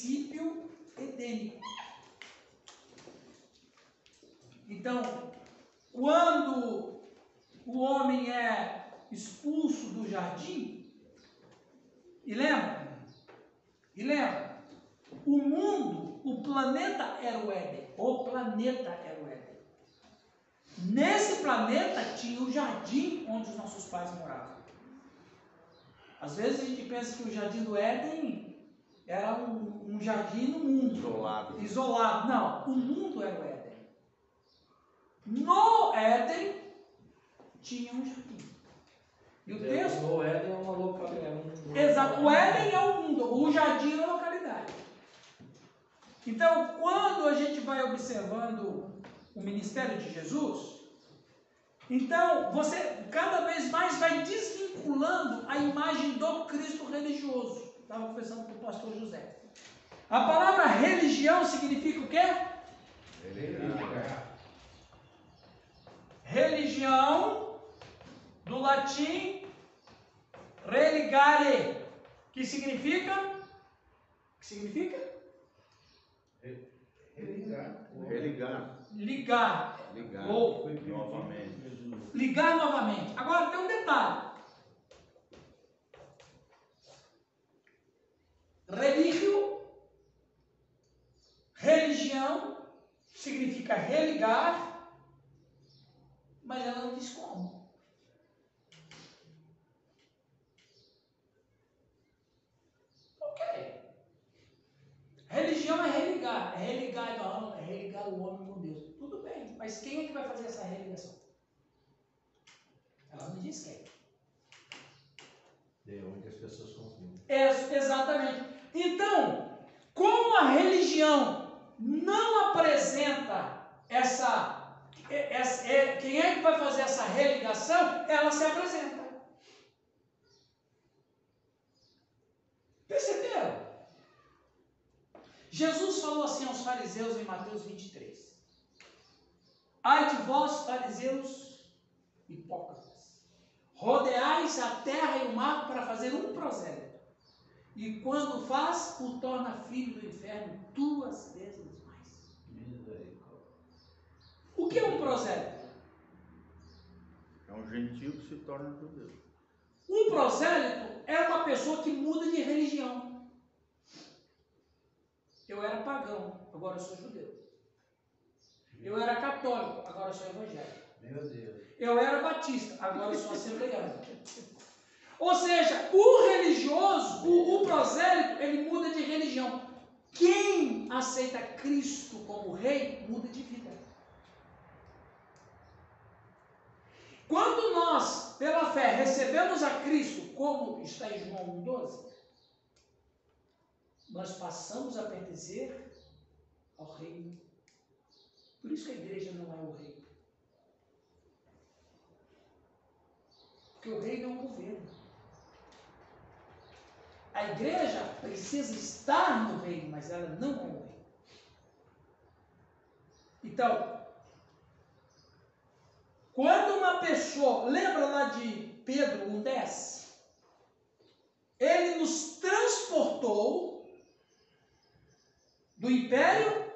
princípio edênico. Então, quando o homem é expulso do jardim, e lembra? E lembra? O mundo, o planeta era o Éden. O planeta era o Éden. Nesse planeta tinha o jardim onde os nossos pais moravam. Às vezes a gente pensa que o jardim do Éden era um, um jardim no mundo. Isolado. Isolado. Não, o mundo era o Éden. No Éden tinha um jardim. E o texto. O Éden é uma localidade. É um... Exato. O Éden é o mundo, o jardim é a localidade. Então, quando a gente vai observando o ministério de Jesus, então você cada vez mais vai desvinculando a imagem do Cristo religioso. Estava conversando com o pastor José. A palavra religião significa o quê? Religião, do latim, religare, que significa? que significa? Religar. Religar. Ligar. Ligar. Ou novamente. ligar novamente. Agora tem um detalhe. Religio, religião, significa religar, mas ela não diz como. Ok. Religião é religar, é religar a alma, é religar o homem com Deus. Tudo bem, mas quem é que vai fazer essa religação? Ela não diz quem. É onde as pessoas confundem. É, exatamente. Então, como a religião não apresenta essa, essa é, quem é que vai fazer essa religação, ela se apresenta. Perceberam? Jesus falou assim aos fariseus em Mateus 23. Ai de vós, fariseus hipócritas, rodeais a terra e o mar para fazer um prosélito, e quando faz, o torna filho do inferno duas vezes mais. O que é um prosélito? É um gentil que se torna judeu. Um prosélito é uma pessoa que muda de religião. Eu era pagão, agora eu sou judeu. Eu era católico, agora eu sou evangélico. Meu Deus. Eu era batista, agora eu sou assembleano. Ou seja, o religioso, o, o prosélito, ele muda de religião. Quem aceita Cristo como rei, muda de vida. Quando nós, pela fé, recebemos a Cristo, como está em João 1,12, nós passamos a pertencer ao reino. Por isso que a igreja não é o reino. Porque o reino é um governo. A igreja precisa estar no reino, mas ela não é o reino. Então, quando uma pessoa, lembra lá de Pedro 1,10? Ele nos transportou do império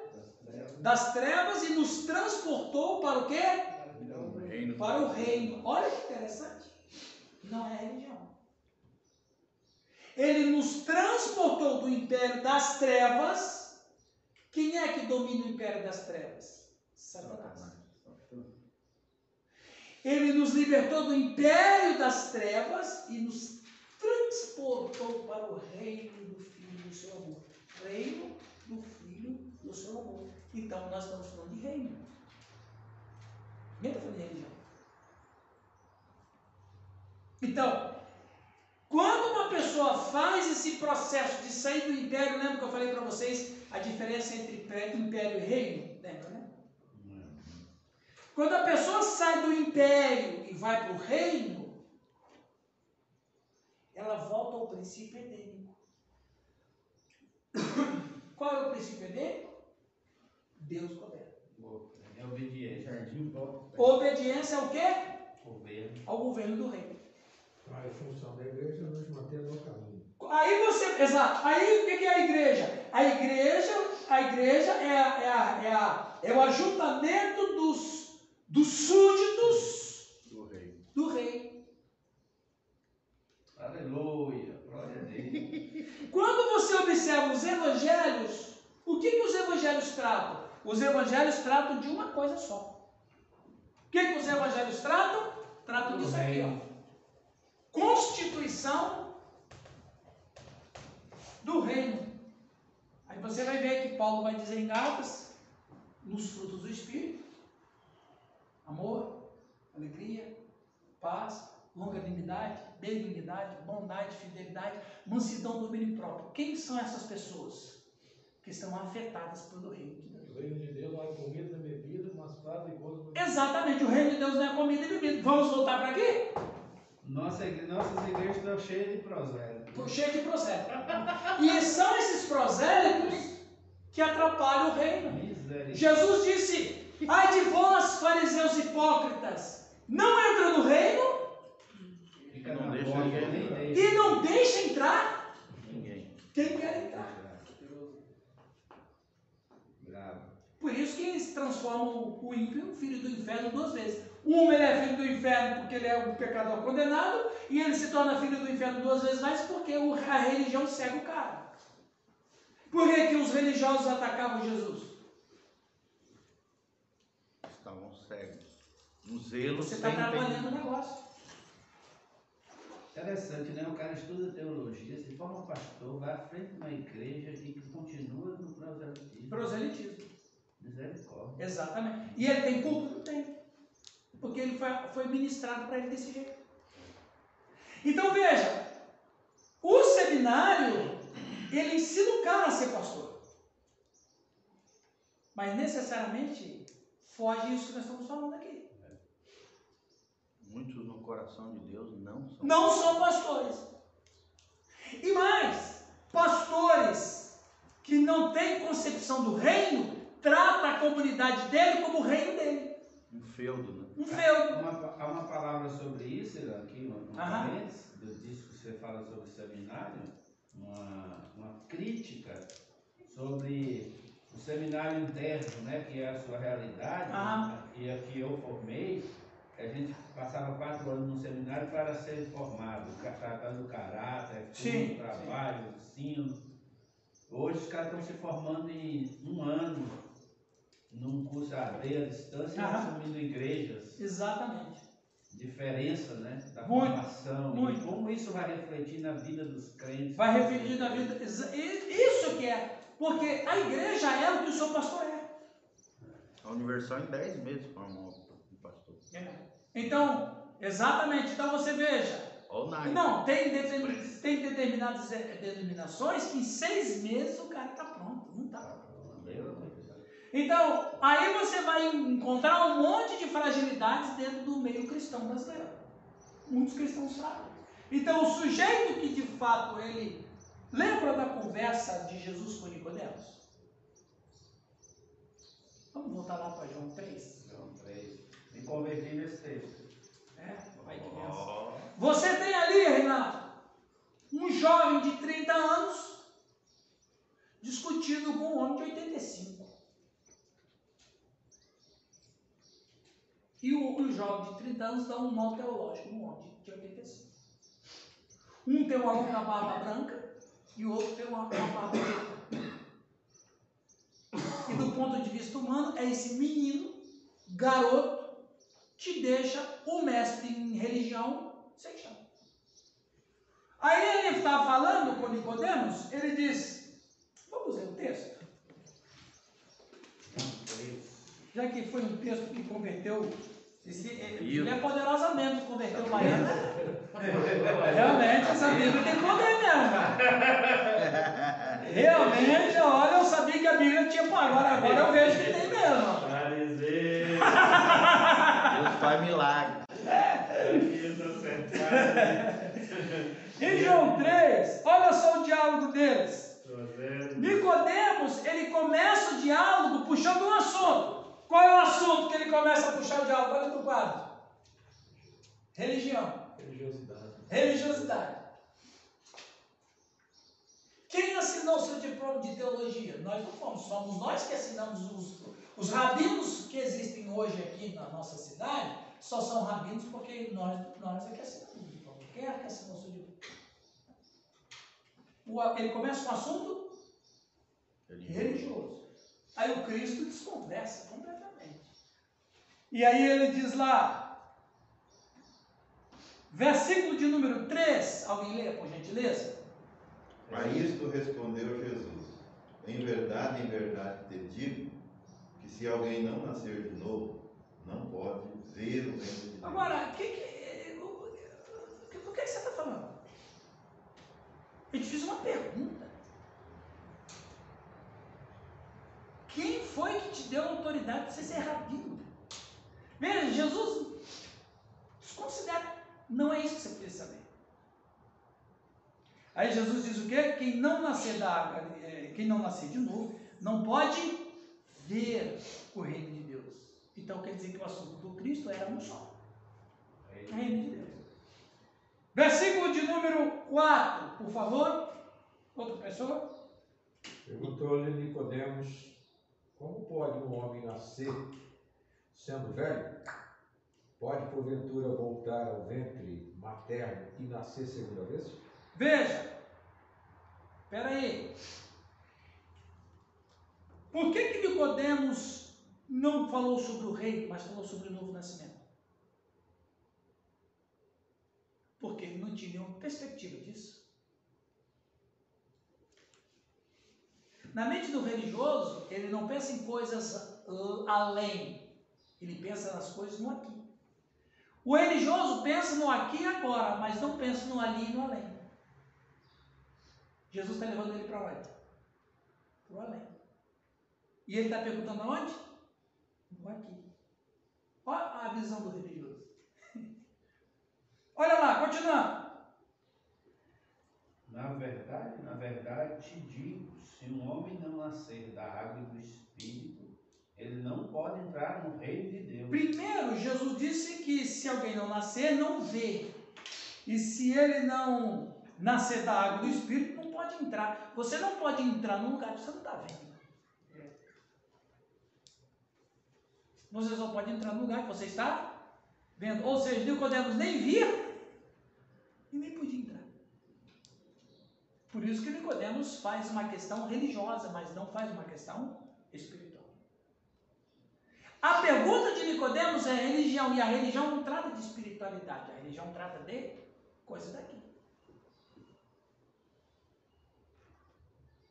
das trevas e nos transportou para o quê? Reino. Para o reino. Olha que interessante. Não é religião. Ele nos transportou do império das trevas. Quem é que domina o império das trevas? Satanás. Ele nos libertou do império das trevas e nos transportou para o reino do Filho do seu amor. Reino do Filho do seu amor. Então nós estamos falando de reino. Ninguém está falando de religião. Então, quando uma pessoa faz esse processo de sair do império, lembra que eu falei para vocês a diferença entre império e reino? Lembra, né? Quando a pessoa sai do império e vai para o reino, ela volta ao princípio edênico. Qual é o princípio edênico? Deus governa. É obediência. Obediência ao quê? Governo. Ao governo do reino. A função da igreja é nos manter no caminho. Aí você, exato. Aí o que é a igreja? A a igreja é, a- é, a- é, a- é o ajuntamento dos, dos súditos Do rei. do rei. Aleluia. Glória a Deus. Quando você observa os evangelhos, o que, que os evangelhos tratam? Os evangelhos tratam de uma coisa só. O que, que os evangelhos tratam? Tratam disso aqui, ó. Constituição do reino. Aí você vai ver que Paulo vai dizer em Gálatas, nos frutos do Espírito, amor, alegria, paz, longanimidade, benignidade, bondade, fidelidade, mansidão, domínio próprio. Quem são essas pessoas que estão afetadas pelo reino de Deus? O reino de Deus não é comida, bebida, mas prato e gozo. Exatamente, o reino de Deus não é comida e bebida. Vamos voltar para aqui? Nossa, nossas igrejas estão cheias de prosélitos. Cheio de prosélitos. E são esses prosélitos que atrapalham o reino. Jesus disse: Ai de vós, fariseus hipócritas, não entra no reino Fica Não deixa ninguém e não deixa entrar Ninguém. quem quer entrar. Bravo. Por isso que eles transformam o ímpio em filho do inferno duas vezes. Um ele é filho do inferno porque ele é um pecador condenado, e ele se torna filho do inferno duas vezes mais porque a religião cega o cara. Por que, que os religiosos atacavam Jesus? Estavam cegos. Um zelo Você está trabalhando o negócio. Interessante, né? O cara estuda teologia, se forma pastor, vai à frente de uma igreja e continua no proselitismo. Proselitismo. Misericórdia. Exatamente. E ele tem culpa? Não tem. Porque ele foi, foi ministrado para ele desse jeito. Então veja, o seminário, ele ensina o cara a ser pastor. Mas necessariamente foge isso que nós estamos falando aqui. Muitos no coração de Deus não são. Não são pastores. E mais, pastores que não têm concepção do reino, trata a comunidade dele como o reino dele. Um feudo, né? Um. Há uma, há uma palavra sobre isso, aqui no, no parênteses, do disco que você fala sobre seminário, uma, uma crítica sobre o seminário interno, né, que é a sua realidade, Aham. e a que eu formei, a gente passava quatro anos no seminário para ser formado, tratando do caráter, Sim, trabalho, ensino. Hoje os caras estão se formando em um ano num curso AD à distância e Aham. assumindo igrejas Exatamente. diferença né, da Muito, formação muito. e como isso vai refletir na vida dos crentes. Vai refletir na vida. exa- e- Isso que é. Porque a igreja é o que o seu pastor é. A Universal em 10 meses formou um pastor. Então, exatamente. Então você veja. Não, tem, determin- tem determinadas eh, denominações que em seis meses o cara está pronto. Não está. Então, aí você vai encontrar um monte de fragilidades dentro do meio cristão brasileiro. Muitos cristãos sabem. Então, o sujeito que de fato ele lembra da conversa de Jesus com Nicodemos? Vamos voltar lá para João 3. João 3. Me converti nesse texto. É, vai que. Ó, Você tem ali, Renato, um jovem de 30 anos discutindo com um homem de 85. E o, o jovem de 30 anos dá um nó teológico no homem de 85. Um tem uma longa barba branca e o outro tem uma, barba preta. E do ponto de vista humano, é esse menino, garoto, que deixa o mestre em religião sem chão. Aí ele está falando com Nicodemos, ele diz, vamos ler o texto, João 3. já que foi um texto que converteu, esse, ele é poderosamente converteu Baiana. Realmente essa Bíblia tem poder mesmo. cara. Realmente, olha, eu sabia que a Bíblia tinha, pô, agora, agora eu vejo que tem mesmo. Deus faz milagre. Em João 3, olha só o diálogo deles. Nicodemos, ele começa o diálogo puxando um assunto. Qual é o assunto que ele começa a puxar o diálogo? Olha para o quadro. Religião. Religiosidade. Religiosidade. Quem assinou seu diploma de teologia? Nós não fomos, somos nós que assinamos os, os rabinos que existem hoje aqui na nossa cidade, só são rabinos porque nós, nós é que assinamos o diploma. Quem é que assinou seu diploma? O- ele começa com um assunto religioso. Aí o Cristo desconversa completamente. E aí ele diz lá, versículo de número 3, alguém lê, por gentileza? A isto respondeu Jesus: Em verdade, em verdade te digo que se alguém não nascer de novo, não pode ver o reino de Deus. Agora, que, que, o, o que, o que você está falando? Eu te fiz uma pergunta. Quem foi que te deu a autoridade de você ser rabino? Veja, Jesus desconsidera. Não é isso que você precisa saber. Aí Jesus diz o quê? Quem não nascer da água, é, quem não nascer de novo, não pode ver o reino de Deus. Então quer dizer que o assunto do Cristo era um só. O reino de Deus. Versículo de número 4, por favor. Outra pessoa? Perguntou-lhe Nicodemos, como pode um homem nascer sendo velho? Pode porventura voltar ao ventre materno e nascer segunda vez? Veja. Espera aí. Por que que Nicodemos não falou sobre o rei, mas falou sobre o novo nascimento? Porque ele não tinha nenhuma perspectiva disso. Na mente do religioso, ele não pensa em coisas uh, além, ele pensa nas coisas no aqui. O religioso pensa no aqui e agora, mas não pensa no ali e no além. Jesus está levando ele para onde? Para o além. E ele está perguntando aonde? No aqui. Olha a visão do religioso. Olha lá, continuando. Na verdade, na verdade te digo, se um homem não nascer da água e do Espírito, ele não pode entrar no reino de Deus. Primeiro, Jesus disse que se alguém não nascer, não vê. E se ele não nascer da água do Espírito, não pode entrar. Você não pode entrar num lugar que você não está vendo. Você só pode entrar no lugar que você está vendo. Ou seja, Nicodemos nem via e nem podia entrar. Por isso que Nicodemos faz uma questão religiosa, mas não faz uma questão espiritual. A pergunta de Nicodemos é religião, e a religião não trata de espiritualidade, a religião trata de coisa daqui.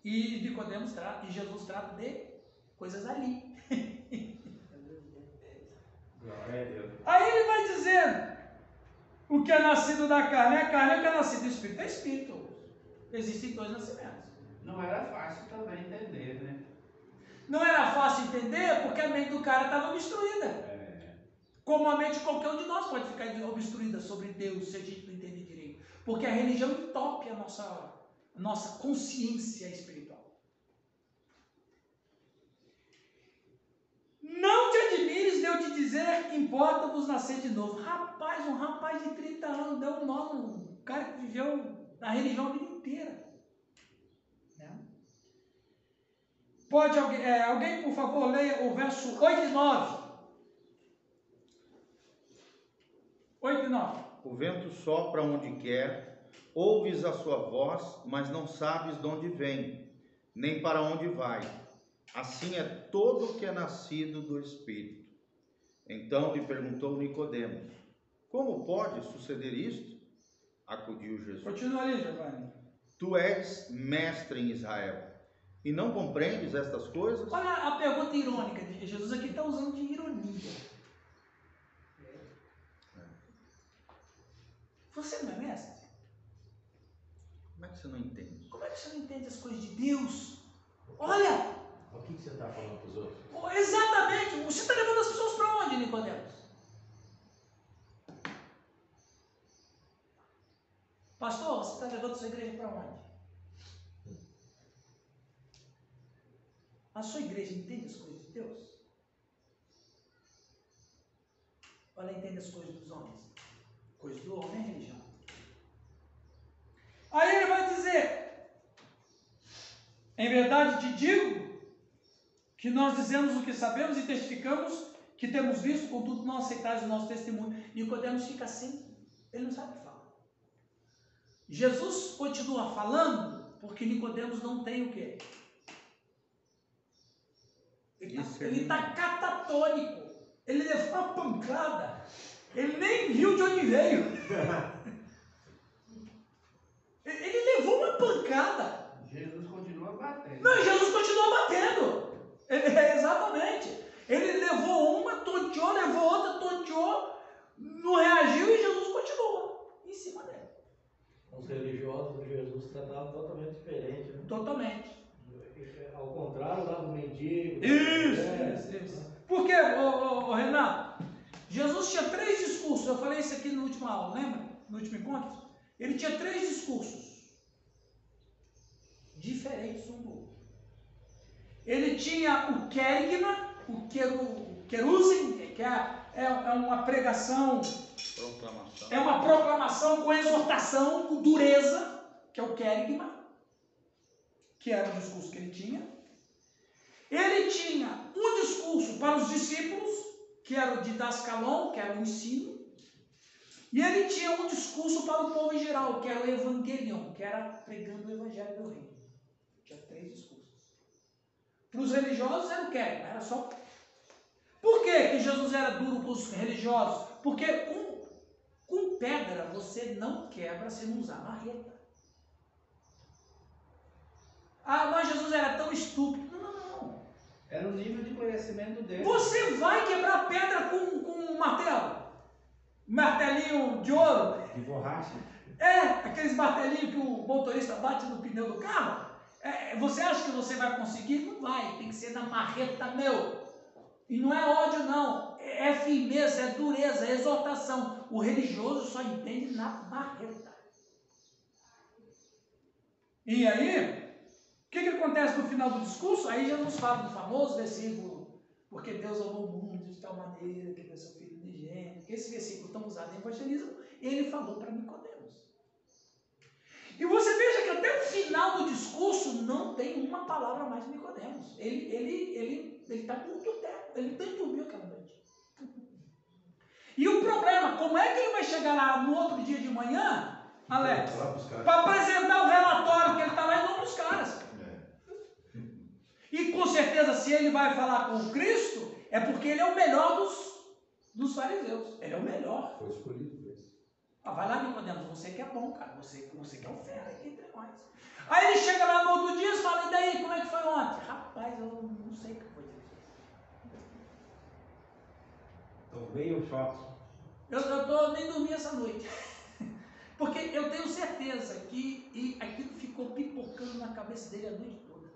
E Nicodemos trata, e Jesus trata de coisas ali. Aí ele vai dizendo: o que é nascido da carne é carne, o que é nascido do espírito é espírito. Existem dois nascimentos. Não era fácil também entender, né? Não era fácil entender porque a mente do cara estava obstruída. É, Como a mente de qualquer um de nós pode ficar obstruída sobre Deus se a gente não entender direito. Porque a religião entope a nossa, a nossa consciência espiritual. Não te admires de eu te dizer que importa-vos nascer de novo. Rapaz, um rapaz de 30 anos deu um nó num cara que viveu na religião a vida inteira. Né? Pode alguém, é, alguém, por favor, leia o verso 8 e 9. 8 e 9. O vento sopra onde quer, ouves a sua voz, mas não sabes de onde vem, nem para onde vai. Assim é todo o que é nascido do Espírito. Então lhe perguntou Nicodemos: Como pode suceder isto? Acudiu Jesus: Continua ali, Giovanni. Tu és mestre em Israel e não compreendes estas coisas? Olha a pergunta irônica de Jesus aqui está usando de ironia. Você não é mestre? Como é que você não entende? Como é que você não entende as coisas de Deus? Olha, O que, que você está falando para os outros? exatamente, você está levando as pessoas para onde, Nicodemos? Pastor, você está levando sua igreja para onde? A sua igreja entende as coisas de Deus? Ou ela entende as coisas dos homens? Coisas do homem é religião. Aí ele vai dizer: Em verdade te digo que nós dizemos o que sabemos e testificamos que temos visto, contudo não aceitais o nosso testemunho. Nicodemos fica assim, ele não sabe o que falar. Jesus continua falando porque Nicodemos não tem o quê? Ele está Discernimento. catatônico. Ele levou uma pancada. Ele nem viu de onde veio. Ele levou uma pancada. Jesus continua batendo. Não, Jesus continuou batendo. Ele- é, exatamente. Ele levou uma, tonteou, levou outra, tonteou, não reagiu e Jesus continuou em cima dele. Os religiosos de Jesus tratavam totalmente diferente. Né? Totalmente. Ao contrário lá do mendigo. Isso, é, isso, isso. Por quê, ô, ô, ô, Renato? Jesus tinha três discursos. Eu falei isso aqui na última aula, lembra? No último encontro. Ele tinha três discursos. Diferentes um do outro. Ele tinha o querigma, o queru, querusim, que é, é, é uma pregação Proclamação. é uma proclamação com exortação, com dureza, que é o querigma, que era o discurso que ele tinha. Ele tinha um discurso para os discípulos, que era o didascalon, que era o ensino. E ele tinha um discurso para o povo em geral, que era o evangelion, que era pregando o evangelho do reino. Tinha três discursos. Para os religiosos era o querigma, era só... Por que, que Jesus era duro com os religiosos? Porque com com pedra você não quebra se não usar marreta. Ah, mas Jesus era tão estúpido. Não, não, não. Era o nível de conhecimento dele. Você vai quebrar pedra com, com um martelo. Martelinho de ouro. De borracha. É, aqueles martelinhos que o motorista bate no pneu do carro. É, você acha que você vai conseguir? Não vai. Tem que ser na marreta, meu. E não é ódio, não. É é firmeza, é dureza, é exortação. O religioso só entende na marreta. E aí, o que, que acontece no final do discurso? Aí Jesus fala do famoso versículo, porque Deus amou o mundo de tal maneira que deu seu filho unigênito. Esse versículo tão usado em evangelismo, ele falou para Nicodemos. E você veja que até o final do discurso não tem uma palavra mais de Nicodemos. Ele ele ele ele está com tudo ele nem dormiu aquela noite. E o problema, como é que ele vai chegar lá no outro dia de manhã, Alex, para apresentar o relatório que ele está lá em nome dos caras? É. E com certeza, se ele vai falar com Cristo, é porque ele é o melhor dos, dos fariseus. Ele é o melhor. Foi escolhido. Ah, vai lá, Nicodemos, você que é bom, cara. Você, você que é o fera aqui entre nós. Aí ele chega lá no outro dia e fala, e daí, como é que foi ontem? Rapaz, eu não sei o que foi. Então veio o choque. Eu, eu tô, nem dormi essa noite. Porque eu tenho certeza que e aquilo ficou pipocando na cabeça dele a noite toda.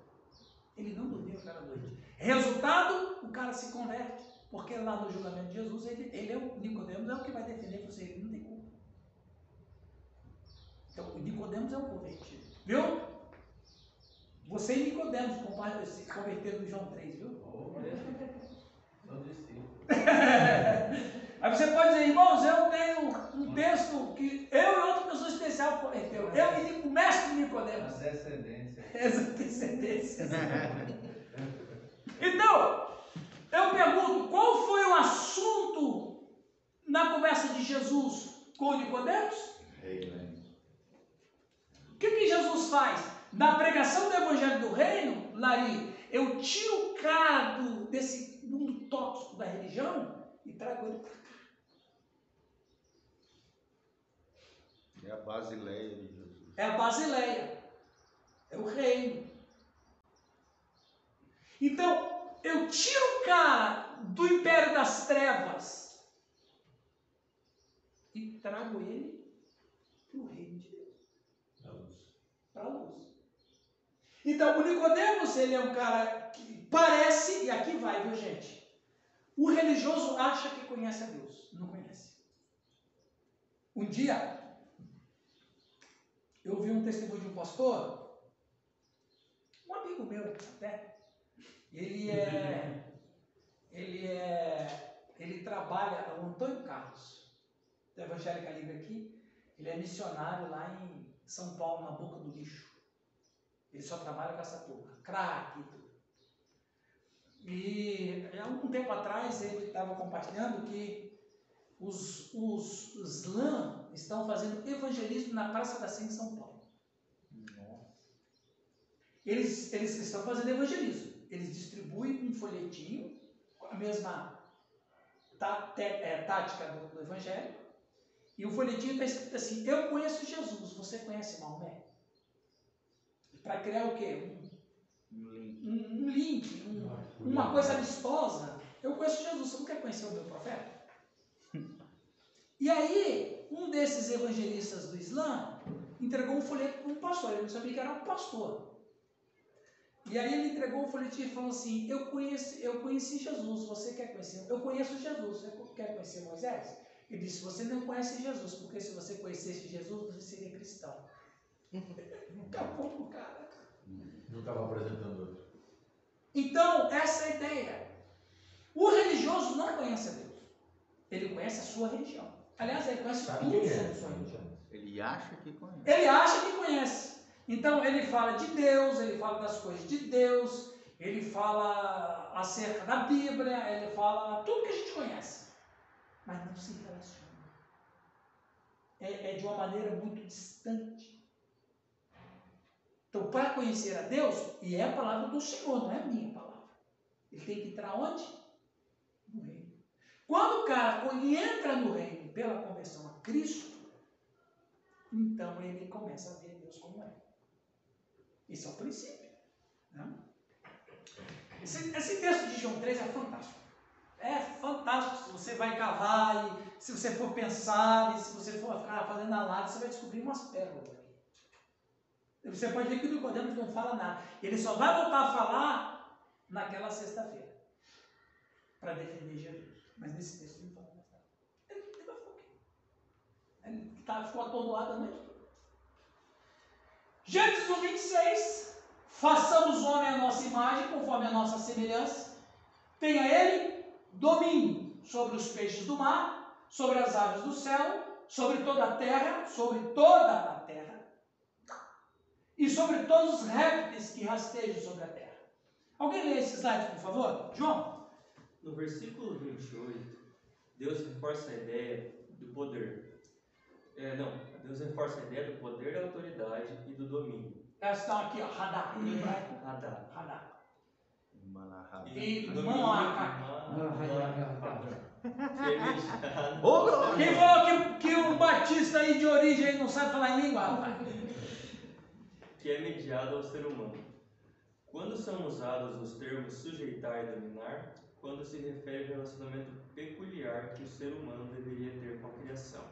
Ele não dormiu aquela noite. Resultado, o cara se converte. Porque lá no julgamento de Jesus, ele, ele é o Nicodemos, é o que vai defender você, ele não tem. Então, o Nicodemos é o convertido. Viu? Você e Nicodemos se converteram no João 3, viu? Oh. Aí você pode dizer, irmãos, eu tenho um texto que eu e outra pessoa especial converteu. Eu e o mestre Nicodemos. descendência. Essa descendência. Então, eu pergunto, qual foi o assunto na conversa de Jesus com Nicodemos? Rei, né? O que, que Jesus faz? Na pregação do Evangelho do Reino, Lari, eu tiro o cara do- desse mundo tóxico da religião e trago ele para cá. É a basileia de Jesus. É a Basileia. É o reino. Então, eu tiro o cara do império das trevas e trago ele para o reino de Deus, Na luz. Para a luz. Então, o Nicodemos, ele é um cara que parece, e aqui vai, viu gente? O religioso acha que conhece a Deus, não conhece. Um dia, eu vi um testemunho de um pastor, um amigo meu até. Ele é, ele é, ele trabalha, é o Antônio Carlos, da Evangélica Liga aqui. Ele é missionário lá em São Paulo, na Boca do Lixo. Ele só trabalha com essa turma, crack e. E algum tempo atrás ele estava compartilhando que os, os, os lã estão fazendo evangelismo na Praça da Sé em São Paulo. Eles, eles estão fazendo evangelismo. Eles distribuem um folhetinho com a mesma é, tática do, do Evangelho. E o folhetinho está escrito assim: Eu conheço Jesus, você conhece Maomé? Para criar o quê? Um, Um link. um, um link, um, uma coisa amistosa. Eu conheço Jesus, você não quer conhecer o meu profeta? E aí, um desses evangelistas do Islã entregou um folheto para um pastor, ele não sabia que era um pastor. E aí ele entregou o folhetinho e falou assim: eu, conheci, eu conheci Jesus, você quer conhecer? Eu conheço Jesus, você quer conhecer Moisés? Ele disse: Você não conhece Jesus, porque se você conhecesse Jesus, você seria cristão. Acabou com o cara. Não estava apresentando outro. Então, essa é a ideia. O religioso não conhece a Deus. Ele conhece a sua religião. Aliás, ele conhece Sabe tudo quem sobre é? a sua religião. Ele acha que conhece. Ele acha que conhece. Então ele fala de Deus, ele fala das coisas de Deus, ele fala acerca da Bíblia, ele fala tudo que a gente conhece, mas não se relaciona. É, é de uma maneira muito distante. Então, para conhecer a Deus, e é a palavra do Senhor, não é a minha palavra. Ele tem que entrar onde? No reino. Quando o cara entra no reino pela conversão a Cristo, então ele começa a ver Deus como é. Esse é o princípio. Né? Esse, esse texto de João 3 é fantástico. É fantástico. Se você vai cavar, e se você for pensar, e se você for ficar fazendo análise, você vai descobrir umas pérolas aqui. Você pode ver que o Nicodemos não fala nada. Ele só vai voltar a falar naquela sexta-feira. Para defender Jesus. Mas nesse texto ele não fala nada. Ele, ele? Ele tá, ficou atordoado a noite. Gênesis 1, 26. Façamos homem à nossa imagem, conforme a nossa semelhança. Tenha ele domínio sobre os peixes do mar, sobre as aves do céu, sobre toda a terra, sobre toda a terra, e sobre todos os répteis que rastejam sobre a terra. Alguém lê esse slide, por favor? João? No versículo 28, Deus reforça a ideia do poder. É, não, Deus reforça a ideia do poder, da autoridade e do domínio. Elas estão aqui, ó, Radá, em hebraico. Radá. Radá. Malahab. E domínio, Malaca. que é mediado- Ô! Quem falou que, que o batista aí de origem não sabe falar em língua, rapaz? que é mediado ao ser humano. Quando são usados os termos sujeitar e dominar, quando se refere ao relacionamento peculiar que o ser humano deveria ter com a criação.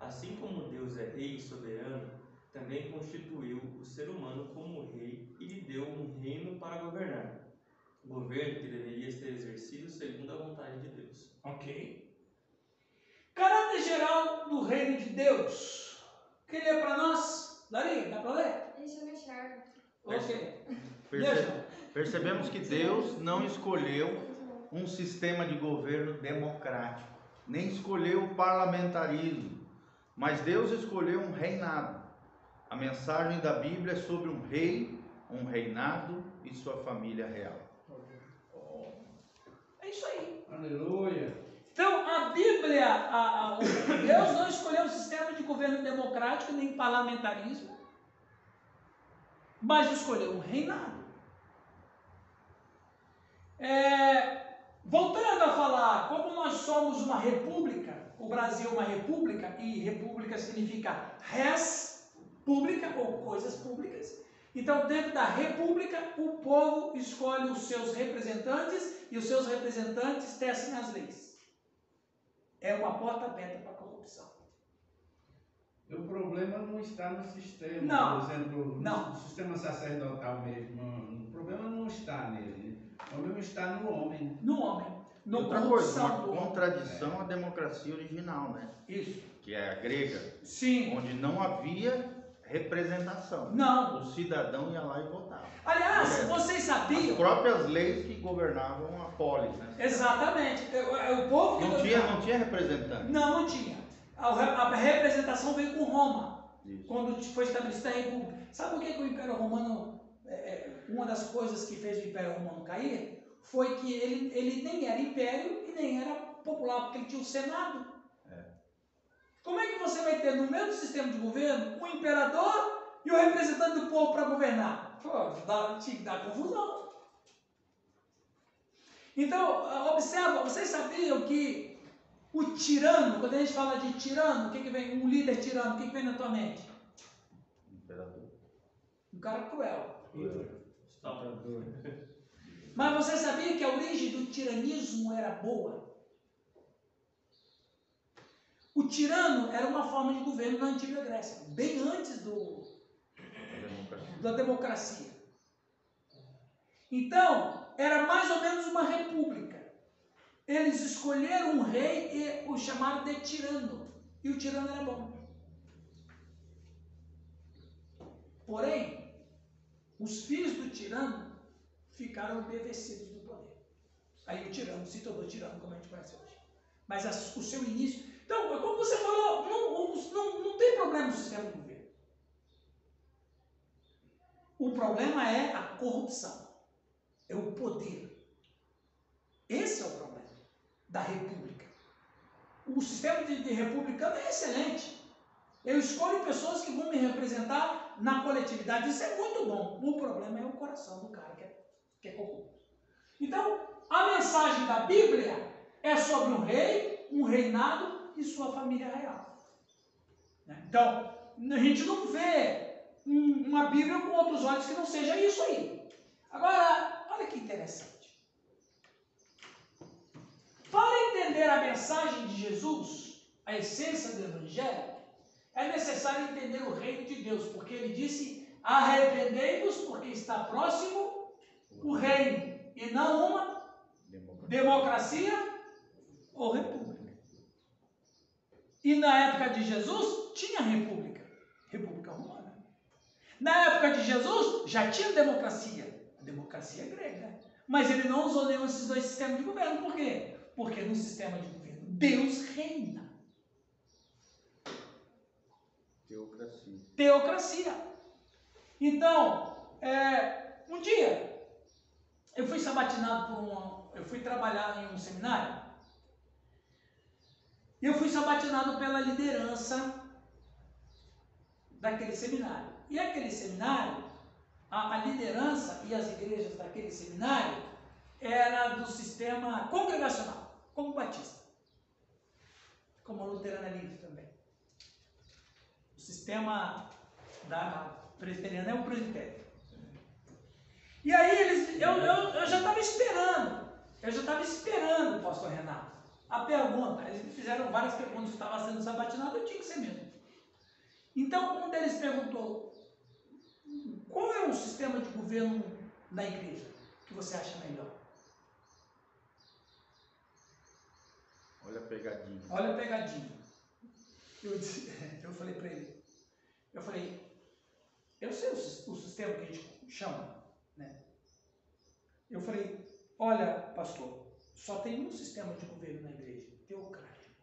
Assim como Deus é rei e soberano, também constituiu o ser humano como rei e lhe deu um reino para governar. Governo que deveria ser exercido segundo a vontade de Deus. Ok. Caráter geral do reino de Deus. Quem lê para nós? Dari, dá para ler? Deixa eu mexer. Ok. Perce- Deixa. Percebemos que Deus não escolheu um sistema de governo democrático, nem escolheu o parlamentarismo, mas Deus escolheu um reinado. A mensagem da Bíblia é sobre um rei, um reinado e sua família real. Isso aí. Aleluia. Então, a Bíblia, a- a- Deus não escolheu um sistema de governo democrático nem parlamentarismo, mas escolheu um reinado. É, voltando a falar, como nós somos uma república, o Brasil é uma república, e república significa res pública ou coisas públicas. Então, dentro da república, o povo escolhe os seus representantes e os seus representantes tecem as leis. É uma porta aberta para a corrupção. O problema não está no sistema, Não. por exemplo, Não. no sistema sacerdotal mesmo. O problema não está nele. O problema está no homem. No homem. No Outra coisa, uma contradição à democracia original, né? Isso. Que é a grega, Sim. onde não havia representação. Não. O cidadão ia lá e votava. Aliás, É. vocês As sabiam? próprias leis que governavam a polis, né? Exatamente. O, o povo que Não tinha, não tinha representante. Não, não tinha. A, re- a representação veio com Roma. Isso. quando foi estabelecida a República. Sabe por que, que o Império Romano, é, é, uma das coisas que fez o Império Romano cair, foi que ele, ele nem era império e nem era popular, porque ele tinha o Senado. Como é que você vai ter no mesmo sistema de governo o imperador e o representante do povo para governar? Pô, dá, dar confusão. Então, ah, observa, vocês sabiam que o tirano, quando a gente fala de tirano, o que, que vem? Um líder tirano, o que, que vem na tua mente? Imperador. Um cara cruel. Stop. Mas você sabia que a origem do tiranismo era boa? O tirano era uma forma de governo na antiga Grécia, bem antes do, Democracia. da democracia. Então, era mais ou menos uma república. Eles escolheram um rei e o chamaram de tirano. E o tirano era bom. Porém, os filhos do tirano ficaram embevecidos no poder. Aí o tirano se tornou tirano, como a gente conhece hoje. Mas as- o seu início. Então, como você falou, não, não, não tem problema no sistema de governo. O problema é a corrupção, é o poder. Esse é o problema da república. O sistema de, de republicano é excelente. Eu escolho pessoas que vão me representar na coletividade. Isso é muito bom. O problema é o coração do cara que é, que é corrupto. Então, a mensagem da Bíblia é sobre um rei, um reinado e sua família real. Né? Então, a gente não vê um- uma Bíblia com outros olhos que não seja isso aí. Agora, olha que interessante. Para entender a mensagem de Jesus, a essência do Evangelho, é necessário entender o reino de Deus, porque ele disse: arrependei-vos, porque está próximo o reino, e não uma democracia ou república. E na época de Jesus tinha república, república romana. Na época de Jesus já tinha democracia, a democracia grega. Mas ele não usou nenhum desses dois sistemas de governo. Por quê? Porque no sistema de governo Deus reina. Teocracia. Teocracia. Então, é, um dia, eu fui sabatinado por um. Eu fui trabalhar em um seminário. E eu fui sabatinado pela liderança daquele seminário. E aquele seminário, a, a liderança e as igrejas daquele seminário era do sistema congregacional, como batista. Como luterana livre também. O sistema da presbiteriana é o presbitério. E aí eles, eu, eu, eu já estava esperando, eu já estava esperando o pastor Renato. A pergunta, eles me fizeram várias perguntas, estava sendo sabatinado, eu tinha que ser mesmo. Então um deles perguntou, qual é o sistema de governo da igreja que você acha melhor? Olha a pegadinha. Olha a pegadinha. Eu, disse, eu falei para ele, eu falei, eu sei o, o sistema que a gente chama, né? Eu falei, olha, pastor, só tem um sistema de governo na igreja, teocrático.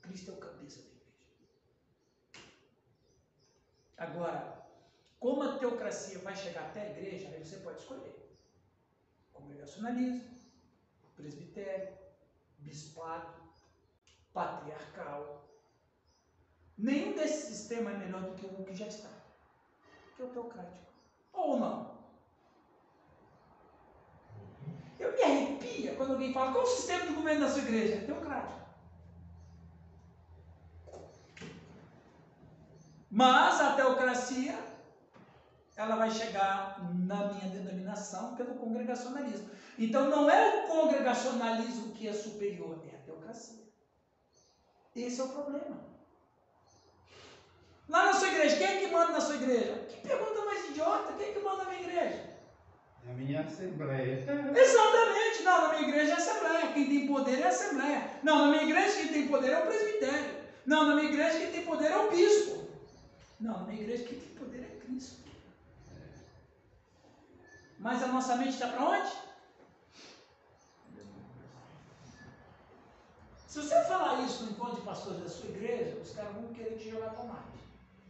Cristo é o cabeça da igreja. Agora, como a teocracia vai chegar até a igreja, aí você pode escolher. Congregacionalismo, presbitério, bispado, patriarcal. Nenhum desses sistemas é melhor do que o que já está, que é o teocrático. Ou não? Eu me arrepia quando alguém fala qual é o sistema de governo da sua igreja? É teocrático. Mas a teocracia, ela vai chegar na minha denominação pelo congregacionalismo. Então não é o congregacionalismo que é superior, é a teocracia. Esse é o problema. Lá na sua igreja, quem é que manda na sua igreja? Que pergunta mais idiota, quem é que manda? A minha assembleia. Exatamente, não, na minha igreja é a assembleia, quem tem poder é a assembleia. Não, na minha igreja quem tem poder é o presbitério. Não, na minha igreja quem tem poder é o bispo. Não, na minha igreja quem tem poder é Cristo. Mas a nossa mente está para onde? Se você falar isso no encontro de pastores da sua igreja, os caras vão querer te jogar tomate.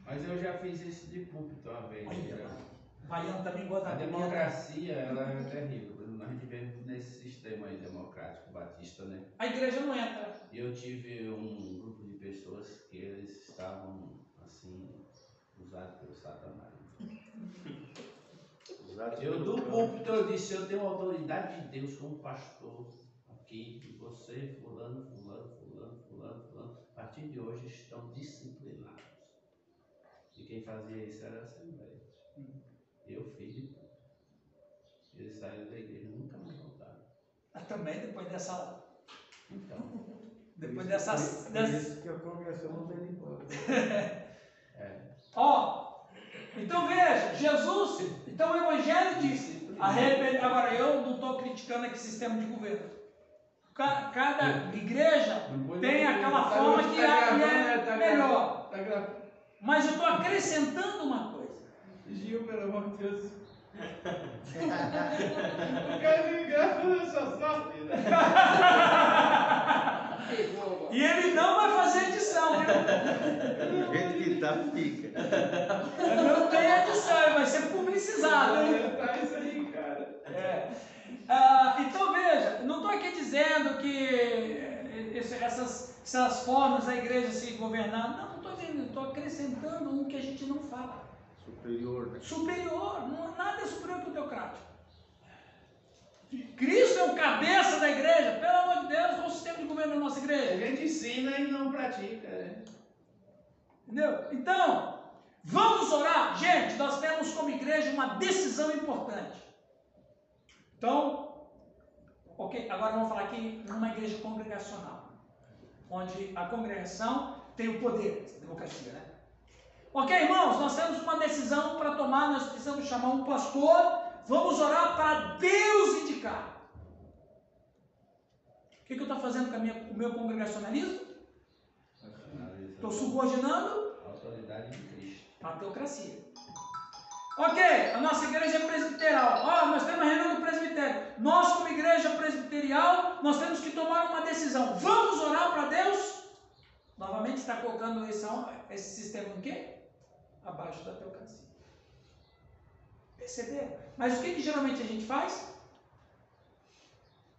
Mas eu já fiz isso de púlpito uma vez. Olha. Baiano também gosta A democracia, ela é terrível. Nós vivemos nesse sistema aí democrático batista, né? A igreja não entra. E eu tive um grupo de pessoas que eles estavam, assim, usados pelo satanás. Eu do púlpito eu disse, eu tenho a autoridade de Deus como pastor aqui, e você, fulano, fulano, fulano, fulano, fulano, a partir de hoje estão disciplinados. E quem fazia isso era a Assembleia. Eu fiz de tudo. Eles saíram da igreja e nunca mais voltaram. Mas também depois dessa. Então, Depois dessas. Por dessas- isso que a congregação não tem limpo. Ó, então veja, Jesus, então o Evangelho disse, arrepende, agora eu não estou criticando aqui sistema de governo. Ca- Cada igreja tem aquela forma que é, que é melhor. Tá gravando. Mas eu estou acrescentando uma coisa. Gil, pelo amor de Deus. O cara me grava essa sorte, né? E ele não vai fazer edição, viu? Do jeito que tá, fica. Não tem edição, ele vai ser publicizado. hein? Tá isso aí, cara. É. Ah, então veja, não estou aqui dizendo que esse- essas, essas formas da igreja se governar, não, não estou dizendo, estou acrescentando um que a gente não fala. Superior, né? Superior, não, nada é superior que o teocrático. Cristo é o cabeça da igreja, pelo amor de Deus, qual é o sistema de governo da nossa A igreja? gente ensina e não pratica, né? Entendeu? Então, vamos orar. Gente, nós temos como igreja uma decisão importante. Então, ok, agora vamos falar aqui numa igreja congregacional, onde a congregação tem o poder, democracia, né? Ok, irmãos, nós temos uma decisão para tomar, nós precisamos chamar um pastor, vamos orar para Deus indicar. O que, que eu estou fazendo com a minha- o meu congregacionalismo? Estou subordinando A autoridade de Cristo. a teocracia. Ok, a nossa igreja é presbiteral. Ó, nós temos a reunião do presbitério. Nós, como igreja presbiterial, nós temos que tomar uma decisão. Vamos orar para Deus? Novamente está colocando esse, esse sistema em quê? Abaixo da teocracia. Perceberam? Mas o que, que geralmente a gente faz?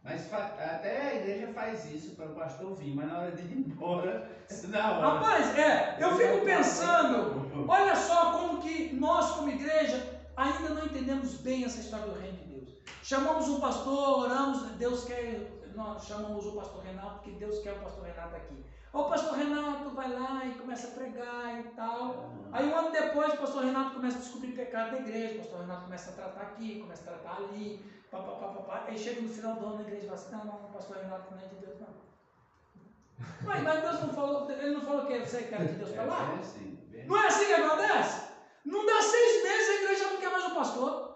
Mas até a igreja faz isso para o pastor vir, mas na hora de ir embora, na hora. Rapaz, é, eu fico pensando, olha só como que nós como igreja ainda não entendemos bem essa história do reino de Deus. Chamamos um pastor, oramos, Deus quer, nós chamamos o pastor Renato, porque Deus quer o pastor Renato aqui. O pastor Renato vai lá e começa a pregar e tal. Aí um ano depois o pastor Renato começa a descobrir pecado da igreja, o pastor Renato começa a tratar aqui, começa a tratar ali, pá, pá, pá, pá, pá. aí chega no final do ano a igreja e fala assim, não, não, o pastor Renato não é de Deus não. Mas, mas Deus não falou, ele não falou que você quer que Deus É falar? bem assim, bem Não é assim que acontece? Não dá seis meses a igreja não quer mais o pastor.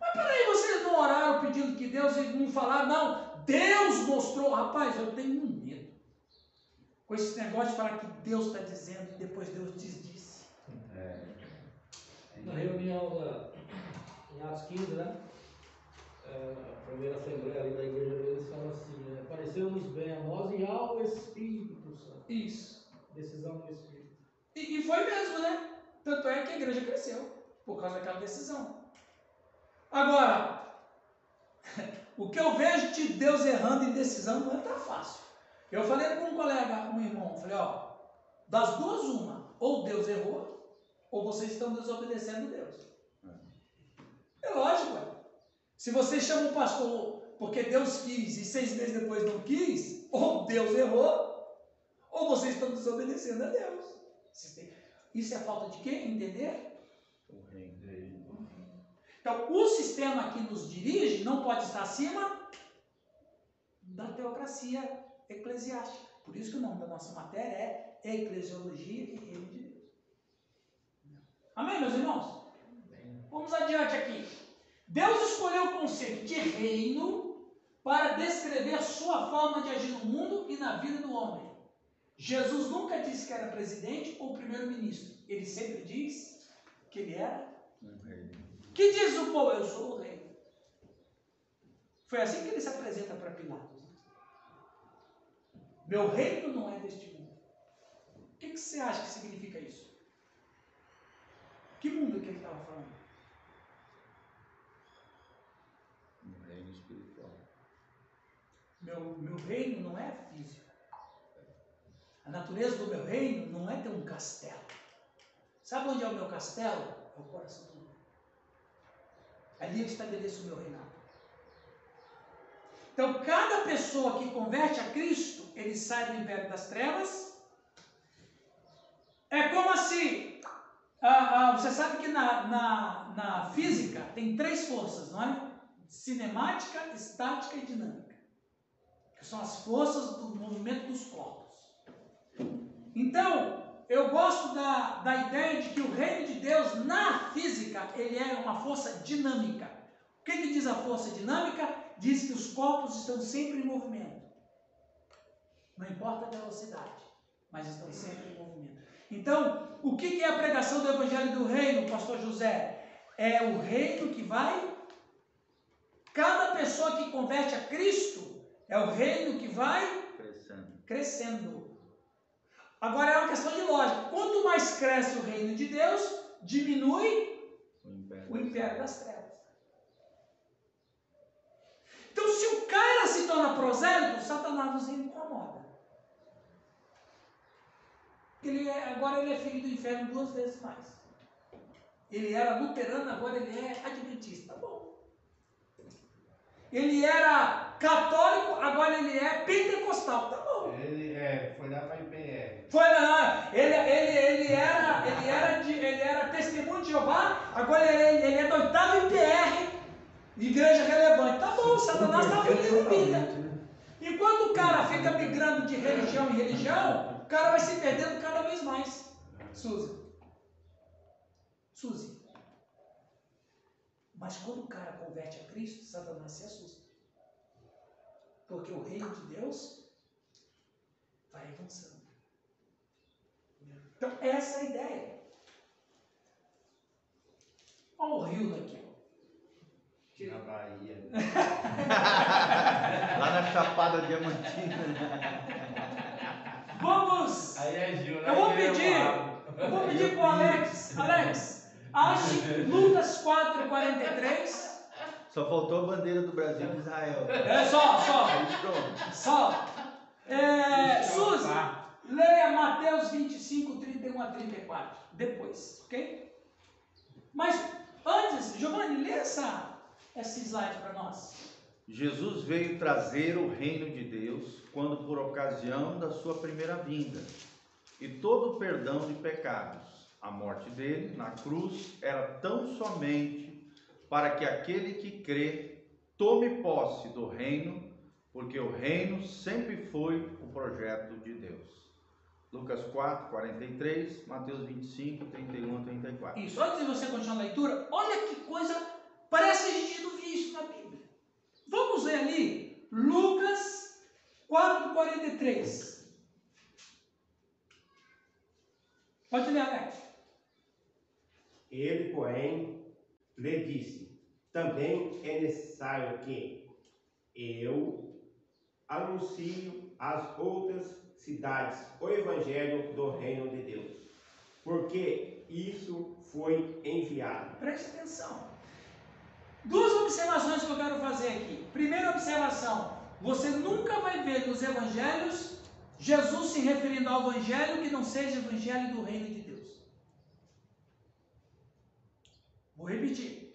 Mas peraí, vocês não oraram pedindo que Deus não falaram, não. Deus mostrou, rapaz, eu tenho um. Com esse negócio de falar que Deus está dizendo e depois Deus diz disse. É. Na reunião da, em Atos 15, né? É, a primeira assembleia ali da igreja deles fala assim, né? Pareceu-nos bem a nós e ao Espírito Santo. Isso. Decisão do Espírito. E, e foi mesmo, né? Tanto é que a igreja cresceu por causa daquela decisão. Agora, o que eu vejo de Deus errando em decisão não é tão fácil. Eu falei com um colega, um irmão, falei, ó, das duas uma, ou Deus errou, ou vocês estão desobedecendo Deus. É lógico, ué. Se você chama o pastor porque Deus quis e seis meses depois não quis, ou Deus errou, ou vocês estão desobedecendo a Deus. Isso é falta de quê? Entender? Então, o sistema que nos dirige não pode estar acima da teocracia eclesiástica. Por isso que o nome da nossa matéria é Eclesiologia e Reino de Deus. Amém, meus irmãos? Vamos adiante aqui. Deus escolheu o conceito de reino para descrever sua forma de agir no mundo e na vida do homem. Jesus nunca disse que era presidente ou primeiro-ministro. Ele sempre diz que ele era reino. que diz o povo? Eu sou o rei. Foi assim que ele se apresenta para Pilatos. Meu reino não é deste mundo. O que, que você acha que significa isso? Que mundo que ele estava falando? No reino espiritual. Meu, meu reino não é físico. A natureza do meu reino não é ter um castelo. Sabe onde é o meu castelo? É o coração do homem. Ali eu estabeleço o meu reinado. Então, cada pessoa que converte a Cristo, ele sai do império das trevas. É como se. Ah, ah, você sabe que na, na, na física tem três forças, não é? Cinemática, estática e dinâmica. Que são as forças do movimento dos corpos. Então, eu gosto da, da ideia de que o reino de Deus, na física, ele é uma força dinâmica. O que, que diz a força dinâmica? Diz que os corpos estão sempre em movimento. Não importa a velocidade, mas estão sempre em movimento. Então, o que, é a pregação do Evangelho do Reino, pastor José? É o reino que vai. Cada pessoa que converte a Cristo é o reino que vai Crescendo. crescendo. Agora é uma questão de lógica. Quanto mais cresce o reino de Deus, diminui O império. o império das trevas. Então, se o cara se torna prosélito, Satanás nos incomoda. Ele é, agora ele é filho do inferno duas vezes mais. Ele era luterano, agora ele é adventista. Tá bom. Ele era católico, agora ele é pentecostal. Tá bom. Ele é, foi lá para IPR. Foi lá, ele, ele, ele, era, ele, era de, ele era testemunho de Jeová, agora ele, ele é do oitavo IPR, igreja relevante. Tá bom, Satanás está da vida. Enquanto o cara fica migrando de religião em religião, o cara vai se perdendo cada vez mais. Suzy. Suzy. Mas quando o cara converte a Cristo, Satanás se assusta. Porque o reino de Deus vai avançando. Então, essa é a ideia. Olha o rio daqui. Na Bahia. Lá na Chapada Diamantina. Vamos! Aí é Gil, né? Eu vou é pedir, eu vou pedir pro Alex. Alex, ache Lucas 4,43. Só faltou a bandeira do Brasil e de Israel. É só, só, Aí pronto. só. É, Suzy, leia Mateus 25, 31 a 34. Depois, ok? Mas antes, Giovanni, lê essa, esse slide para nós. Jesus veio trazer o reino de Deus quando por ocasião da sua primeira vinda, e todo o perdão de pecados. A morte dele na cruz era tão somente para que aquele que crê tome posse do reino, porque o reino sempre foi o projeto de Deus. Lucas 4, 43, Mateus 25, 31 a 34. Isso, antes de você continuar a leitura, olha que coisa, parece que a gente não via isso na Bíblia. Vamos ver ali, Lucas 4, 43. Pode ler, Alex. Ele, porém, lhe disse: Também é necessário que eu anuncie às outras cidades o evangelho do reino de Deus, porque isso foi enviado. Preste atenção. Duas observações que eu quero fazer aqui. Primeira observação: você nunca vai ver nos evangelhos Jesus se referindo ao evangelho que não seja evangelho do reino de Deus. Vou repetir.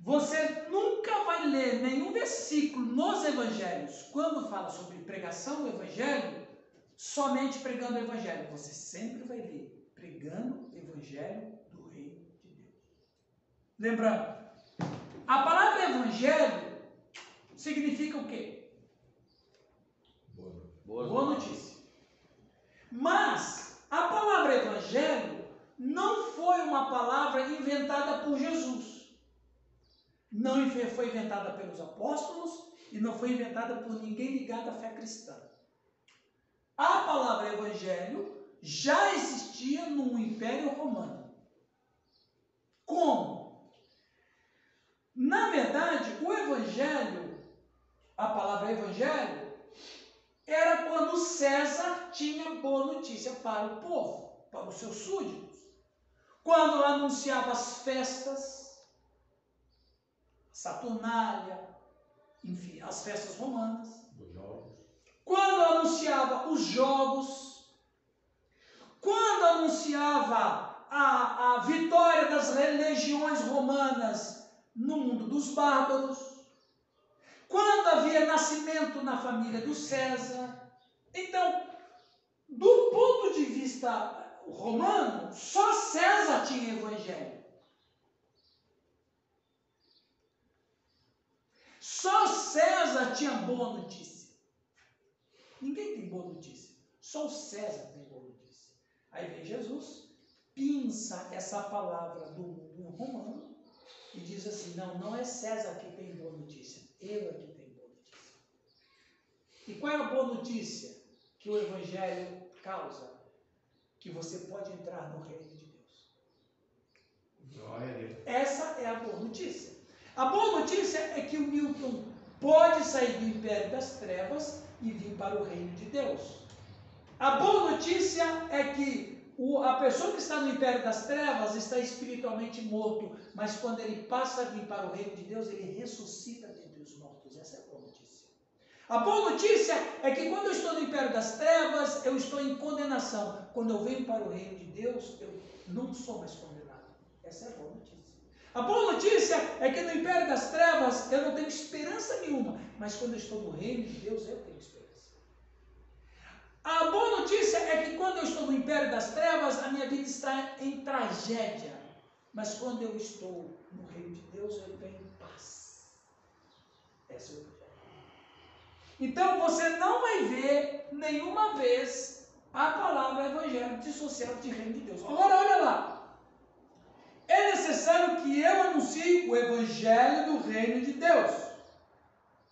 Você nunca vai ler nenhum versículo nos evangelhos quando fala sobre pregação do evangelho, somente pregando o evangelho. Você sempre vai ler pregando o evangelho do reino de Deus. Lembrando, a palavra evangelho significa o quê? Boas Boa notícia. Mas a palavra evangelho não foi uma palavra inventada por Jesus. Não foi inventada pelos apóstolos e não foi inventada por ninguém ligado à fé cristã. A palavra evangelho já existia no Império Romano. Como? Na verdade, o evangelho, a palavra evangelho, era quando César tinha boa notícia para o povo, para os seus súditos. Quando anunciava as festas, Saturnália, enfim, as festas romanas. Quando anunciava os jogos, quando anunciava a, a vitória das legiões romanas no mundo dos bárbaros, quando havia nascimento na família do César. Então, do ponto de vista romano, só César tinha evangelho. Só César tinha boa notícia. Ninguém tem boa notícia. Só o César tem boa notícia. Aí vem Jesus, pinça essa palavra do mundo romano e diz assim: não, não é César que tem boa notícia, eu é que tenho boa notícia. E qual é a boa notícia que o Evangelho causa? Que você pode entrar no reino de Deus. Glória a Deus. Essa é a boa notícia. A boa notícia é que o Milton pode sair do império das trevas e vir para o reino de Deus. A boa notícia é que o- a pessoa que está no império das trevas está espiritualmente morto, mas quando ele passa a vir para o reino de Deus, ele ressuscita dentre os mortos. Essa é a boa notícia. A boa notícia é que quando eu estou no império das trevas, eu estou em condenação. Quando eu venho para o reino de Deus, eu não sou mais condenado. Essa é a boa notícia. A boa notícia é que no império das trevas eu não tenho esperança nenhuma, mas quando eu estou no reino de Deus, eu tenho esperança. A boa notícia é que quando eu estou no império das trevas, a minha vida está em tragédia, mas quando eu estou no reino de Deus, eu tenho paz. Essa é o evangelho. Então você não vai ver nenhuma vez a palavra evangelho dissociada de reino de Deus. Agora olha lá. É necessário que eu anuncie o evangelho do reino de Deus.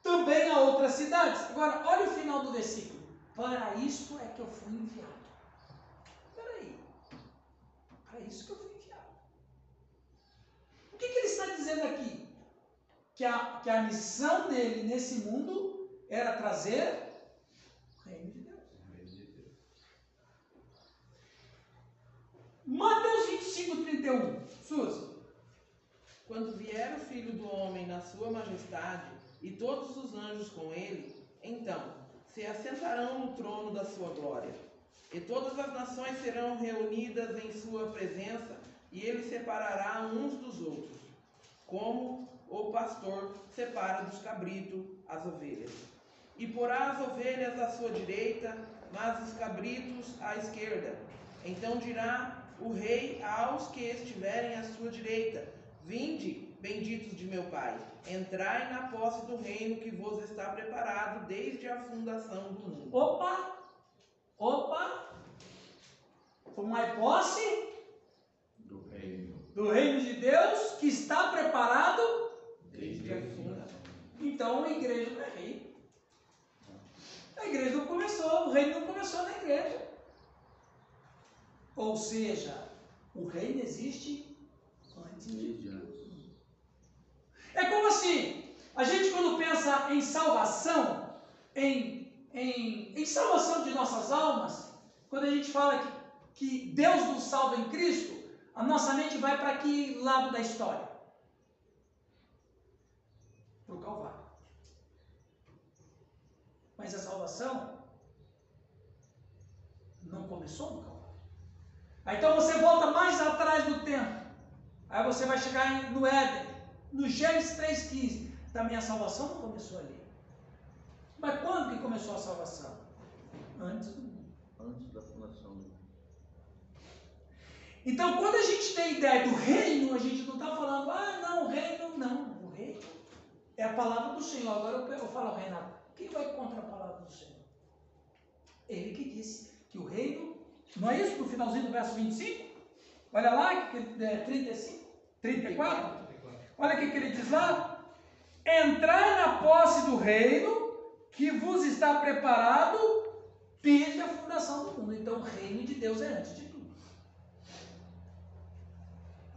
Também a outras cidades. Agora, olha o final do versículo. Para isto é que eu fui enviado. Espera aí. Para isso que eu fui enviado. O que, que ele está dizendo aqui? Que a, que a missão dele nesse mundo era trazer o reino de Deus. Mateus 25, 31. Suzy. Quando vier o Filho do Homem na sua majestade e todos os anjos com ele, então se assentarão no trono da sua glória. E todas as nações serão reunidas em sua presença, e ele separará uns dos outros, como o pastor separa dos cabritos as ovelhas. E porá as ovelhas à sua direita, mas os cabritos à esquerda. Então dirá o rei aos que estiverem à sua direita: Vinde, benditos de meu Pai, entrai na posse do reino que vos está preparado desde a fundação do mundo. Opa! Opa! Tomai posse do reino. do reino de Deus que está preparado. Desde a fundação. Então a igreja não é rei. A igreja não começou, o reino não começou na igreja. Ou seja, o reino existe antes de antes. É como assim, a gente quando pensa em salvação, em, em, em salvação de nossas almas, quando a gente fala que, que Deus nos salva em Cristo, a nossa mente vai para que lado da história? Para o Calvário. Mas a salvação não começou no Calvário. Aí, então você volta mais atrás do tempo. Aí você vai chegar no Éden, no Gênesis 3,15. Também a salvação não começou ali. Mas quando que começou a salvação? Antes do mundo. Antes da fundação do mundo. Então, quando a gente tem ideia do reino, a gente não está falando, ah, não, o reino, não. O reino é a palavra do Senhor. Agora eu, eu falo, Renato, quem vai contra a palavra do Senhor? Ele que disse que o reino, não é isso no finalzinho do verso 25? Olha lá, que, que- é, 35, 34. Olha o que, ele diz lá. Entrai na posse do reino que vos está preparado desde a fundação do mundo. Então, o reino de Deus é antes de tudo.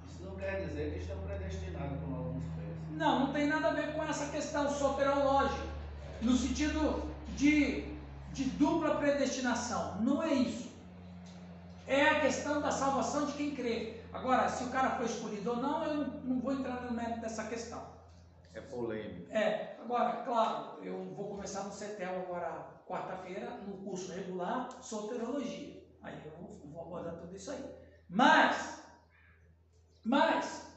Isso não quer dizer que estão predestinados, como alguns pensam. Não, não tem nada a ver com essa questão soterológica, no sentido de, de dupla predestinação. Não é isso. É a questão da salvação de quem crê. Agora, se o cara foi escolhido ou não, eu não, não vou entrar no mérito dessa questão. É polêmico. É, agora, claro, eu vou começar no CETEL agora, quarta-feira, no curso regular, soterologia. Aí eu vou, vou abordar tudo isso aí. Mas, mas,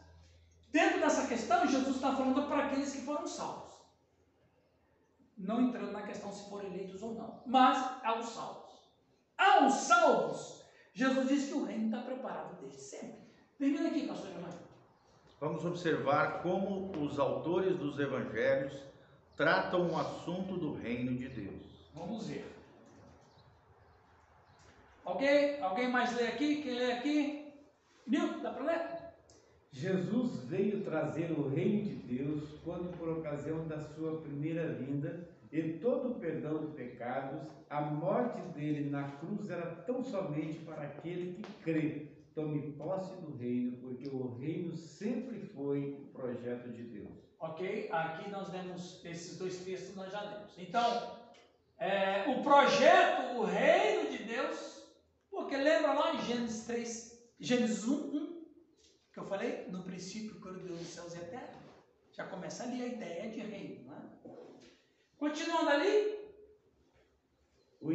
dentro dessa questão, Jesus está falando para aqueles que foram salvos. Não entrando na questão se foram eleitos ou não, mas aos salvos. Aos salvos, Jesus diz que o reino está preparado desde sempre. Termina aqui, pastor Giovanni. Vamos observar como os autores dos evangelhos tratam o assunto do reino de Deus. Vamos ver. Alguém, alguém mais lê aqui? Quem lê aqui? Nilton, dá para ler? Jesus veio trazer o reino de Deus quando, por ocasião da sua primeira vinda e todo o perdão de pecados, a morte dele na cruz era tão somente para aquele que crê. Tome posse do reino, porque o reino sempre foi o projeto de Deus. Ok? Aqui nós lemos esses dois textos, nós já lemos. Então, é, o projeto, o reino de Deus, porque lembra lá em Gênesis 3, Gênesis 1, 1, que eu falei? No princípio, quando Deus os céus e a terra. Já começa ali a ideia de reino, não é? Continuando ali,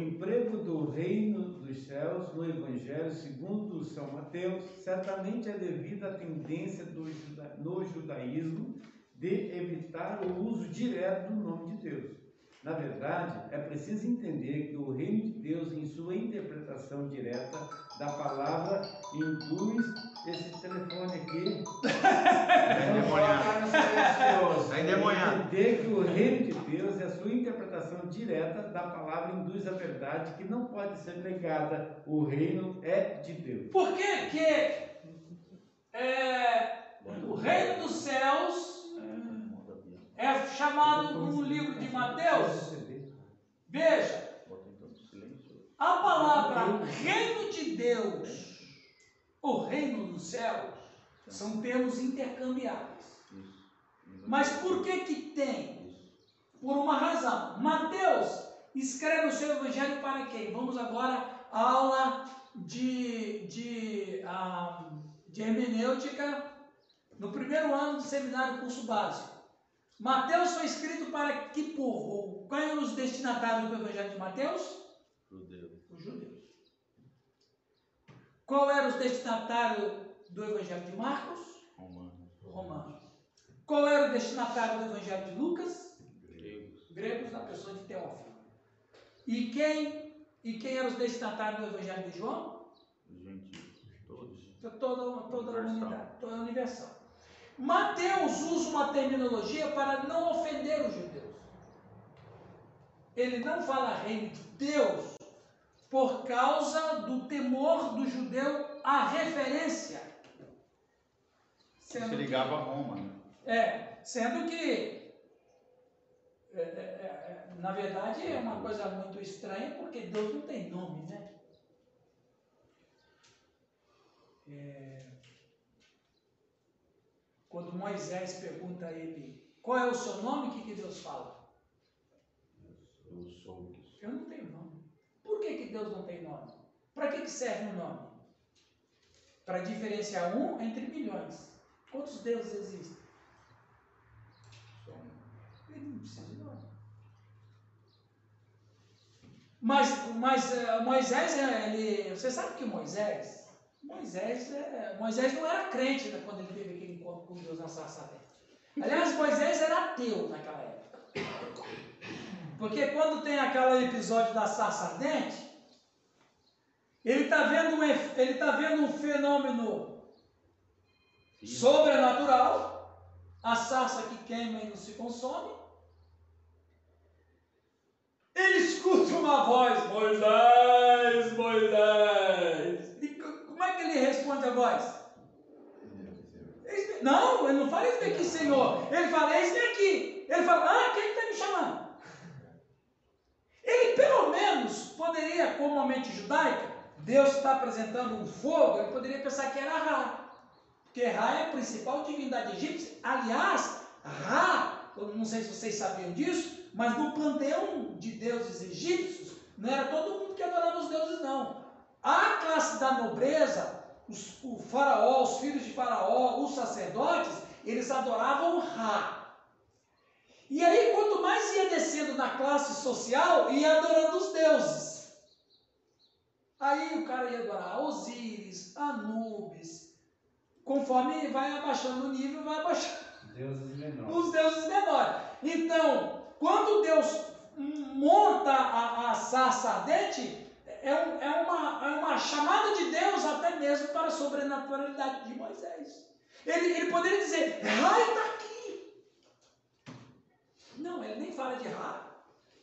emprego do reino dos céus no Evangelho segundo São Mateus certamente é devido à tendência juda- no judaísmo de evitar o uso direto do nome de Deus. Na verdade, é preciso entender que o reino de Deus, em sua interpretação direta da palavra, induz esse telefone aqui. Está endemoniado. Endemoniado. Entender que o reino de Deus e a sua interpretação direta da palavra induz a verdade que não pode ser negada. O reino é de Deus. por que que é, o reino dos céus é chamado no livro de Mateus? Veja. A palavra reino de Deus, o reino dos céus, são termos intercambiáveis. Mas por que que tem? Por uma razão. Mateus escreve o seu evangelho para quem? Vamos agora à aula de, de, ah, de hermenêutica no primeiro ano do seminário curso básico. Mateus foi escrito para que povo? Quais eram os destinatários do evangelho de Mateus? Judeu. os judeus. Qual era os destinatários do Evangelho de Marcos? Romanos. Romanos. Qual era o destinatário do Evangelho de Lucas? Gregos. Gregos, na pessoa de Teófilo. E quem, e quem eram os destinatários do Evangelho de João? Gentios. Todos. Toda, toda a humanidade, toda a universal. Mateus usa uma terminologia para não ofender os judeus. Ele não fala reino de Deus por causa do temor do judeu à referência. Se Sendo ligava a Roma, né? é, sendo que, é, é, é, na verdade, é uma coisa muito estranha, porque Deus não tem nome, né? É, quando Moisés pergunta a ele, qual é o seu nome, o que, que Deus fala? Eu sou. Eu não tenho nome. Por que, que Deus não tem nome? Para que, que serve um nome? Para diferenciar um entre milhões. Quantos deuses existem? Sou um. Ele não precisa de nome. Mas, mas eh, Moisés, eh, ele, você sabe que Moisés, Moisés, eh, Moisés não era crente quando ele teve encontro com Deus na sarça ardente. Aliás, Moisés era ateu naquela época. Porque quando tem aquele episódio da sarça ardente, ele está vendo, um, tá vendo um fenômeno sobrenatural, a sarça que queima e não se consome. Ele escuta uma voz, Moisés, Moisés. E co- como é que ele responde a voz? Não, ele não fala eis-me aqui, Senhor. Ele fala, eis-me aqui. Ele fala, ah, quem está me chamando? Ele pelo menos poderia, como a mente judaica, Deus está apresentando um fogo, ele poderia pensar que era Ra. Porque Ra é a principal divindade egípcia. Aliás, Ra, não sei se vocês sabiam disso, mas no panteão de deuses egípcios, Não era todo mundo que adorava os deuses, não. A classe da nobreza, os, o faraó, os filhos de faraó, os sacerdotes, eles adoravam Ra. E aí, quanto mais ia descendo na classe social, ia adorando os deuses. Aí o cara ia adorar Osíris, Anubis. Conforme vai abaixando o nível, vai abaixando Deuses menores. os deuses menores. Então, quando Deus monta a, a sarça ardente, é, um- é uma, é uma chamada de Deus até mesmo para a sobrenaturalidade de Moisés. Ele, ele poderia dizer, Ra está aqui. Não, ele nem fala de Ra.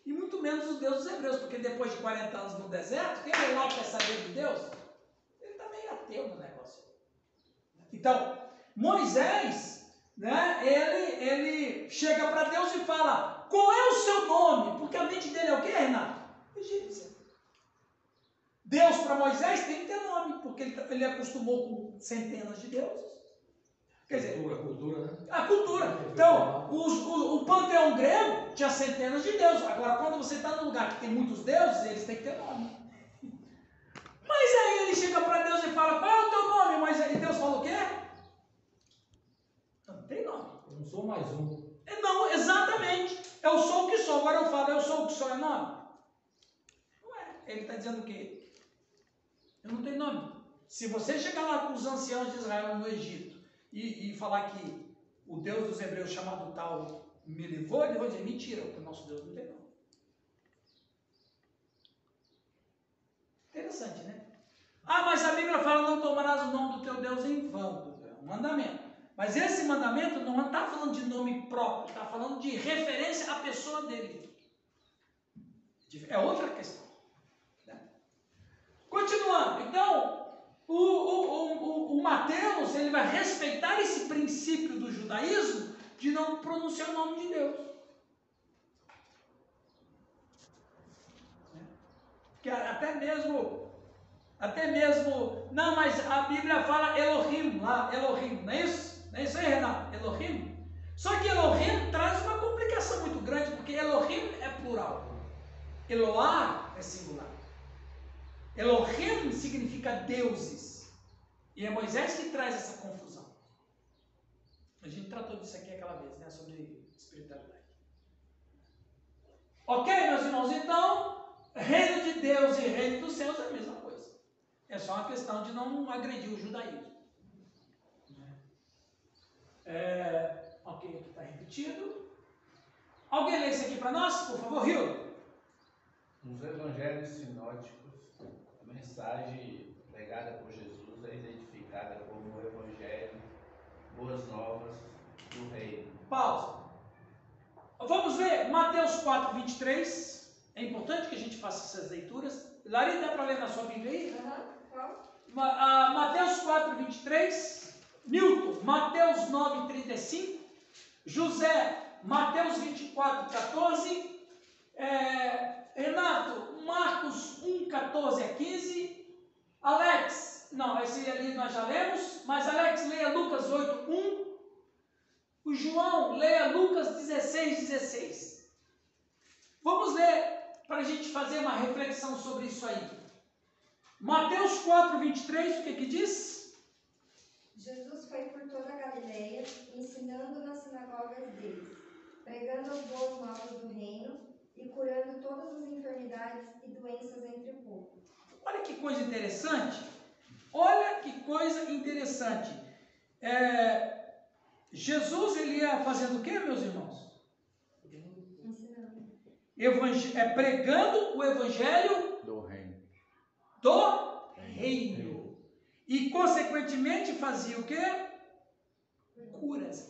E muito menos os deuses hebreus, porque depois de 40 anos no deserto, quem é lá quer saber de Deus? Ele está meio ateu no negócio. Então, Moisés, né, ele, ele chega para Deus e fala: Qual é o seu nome? Porque a mente dele é o quê, Renato? Egípcia. Deus para Moisés tem que ter nome, porque ele, ele acostumou com centenas de deuses. Quer dizer, Cultura, cultura, né? a cultura. Então, os- o, o panteão grego tinha centenas de deuses. Agora, quando você está num lugar que tem muitos deuses, eles têm que ter nome. Mas aí ele chega para Deus e fala: Qual é o teu nome? Mas aí Deus fala o quê? Não tem nome. Eu não sou mais um. É, Não, exatamente. Eu sou o que sou. Agora eu falo, eu sou o que sou, é nome? Não é. Ele está dizendo o quê? Eu não tenho nome. Se você chegar lá com os anciãos de Israel no Egito e, e falar que o Deus dos hebreus chamado tal me levou, ele vai dizer, mentira, porque o nosso Deus não tem nome. Interessante, né? Ah, mas a Bíblia fala, não tomarás o nome do teu Deus em vão. É um mandamento. Mas esse mandamento não está falando de nome próprio, está falando de referência à pessoa dele. É outra questão. Continuando, então, o, o, o, o, o Mateus ele vai respeitar esse princípio do judaísmo de não pronunciar o nome de Deus. Que até mesmo, até mesmo, não, mas a Bíblia fala Elohim lá, Elohim, não é isso? Não é isso aí, Renato? Elohim? Só que Elohim traz uma complicação muito grande, porque Elohim é plural. Eloá é singular. Elohim significa deuses. E é Moisés que traz essa confusão. A gente tratou disso aqui aquela vez, né? Sobre espiritualidade. Ok, meus irmãos? Então, reino de Deus e reino dos céus é a mesma coisa. É só uma questão de não agredir o judaísmo. É, ok, aqui está repetido. Alguém lê isso aqui para nós, por favor, Rio? Nos evangelhos sinóticos, a mensagem pregada por Jesus é identificada como o evangelho boas novas do reino. Pausa. Vamos ver Mateus 4, 23. É importante que a gente faça essas leituras. Lari, dá para ler na sua Bíblia aí? Qual? Ma- ah, Mateus 4, 23. Newton, Mateus 9, 35. José, Mateus 24, 14. É, Renato, Marcos 1, 14 a 15. Alex, não, esse ali nós já lemos, mas Alex, leia Lucas 8, 1. O João, leia Lucas 16, 16. Vamos ler para a gente fazer uma reflexão sobre isso aí. Mateus 4, 23, o que que diz? Jesus foi por toda a Galileia, ensinando nas sinagogas deles, pregando as boas novas do reino e curando todas as enfermidades e doenças entre o povo. Olha que coisa interessante. Olha que coisa interessante. É, Jesus ele ia fazendo o que, meus irmãos? Ensinando. Evangé- é, pregando o evangelho do reino. do reino. E, consequentemente, fazia o quê? Curas.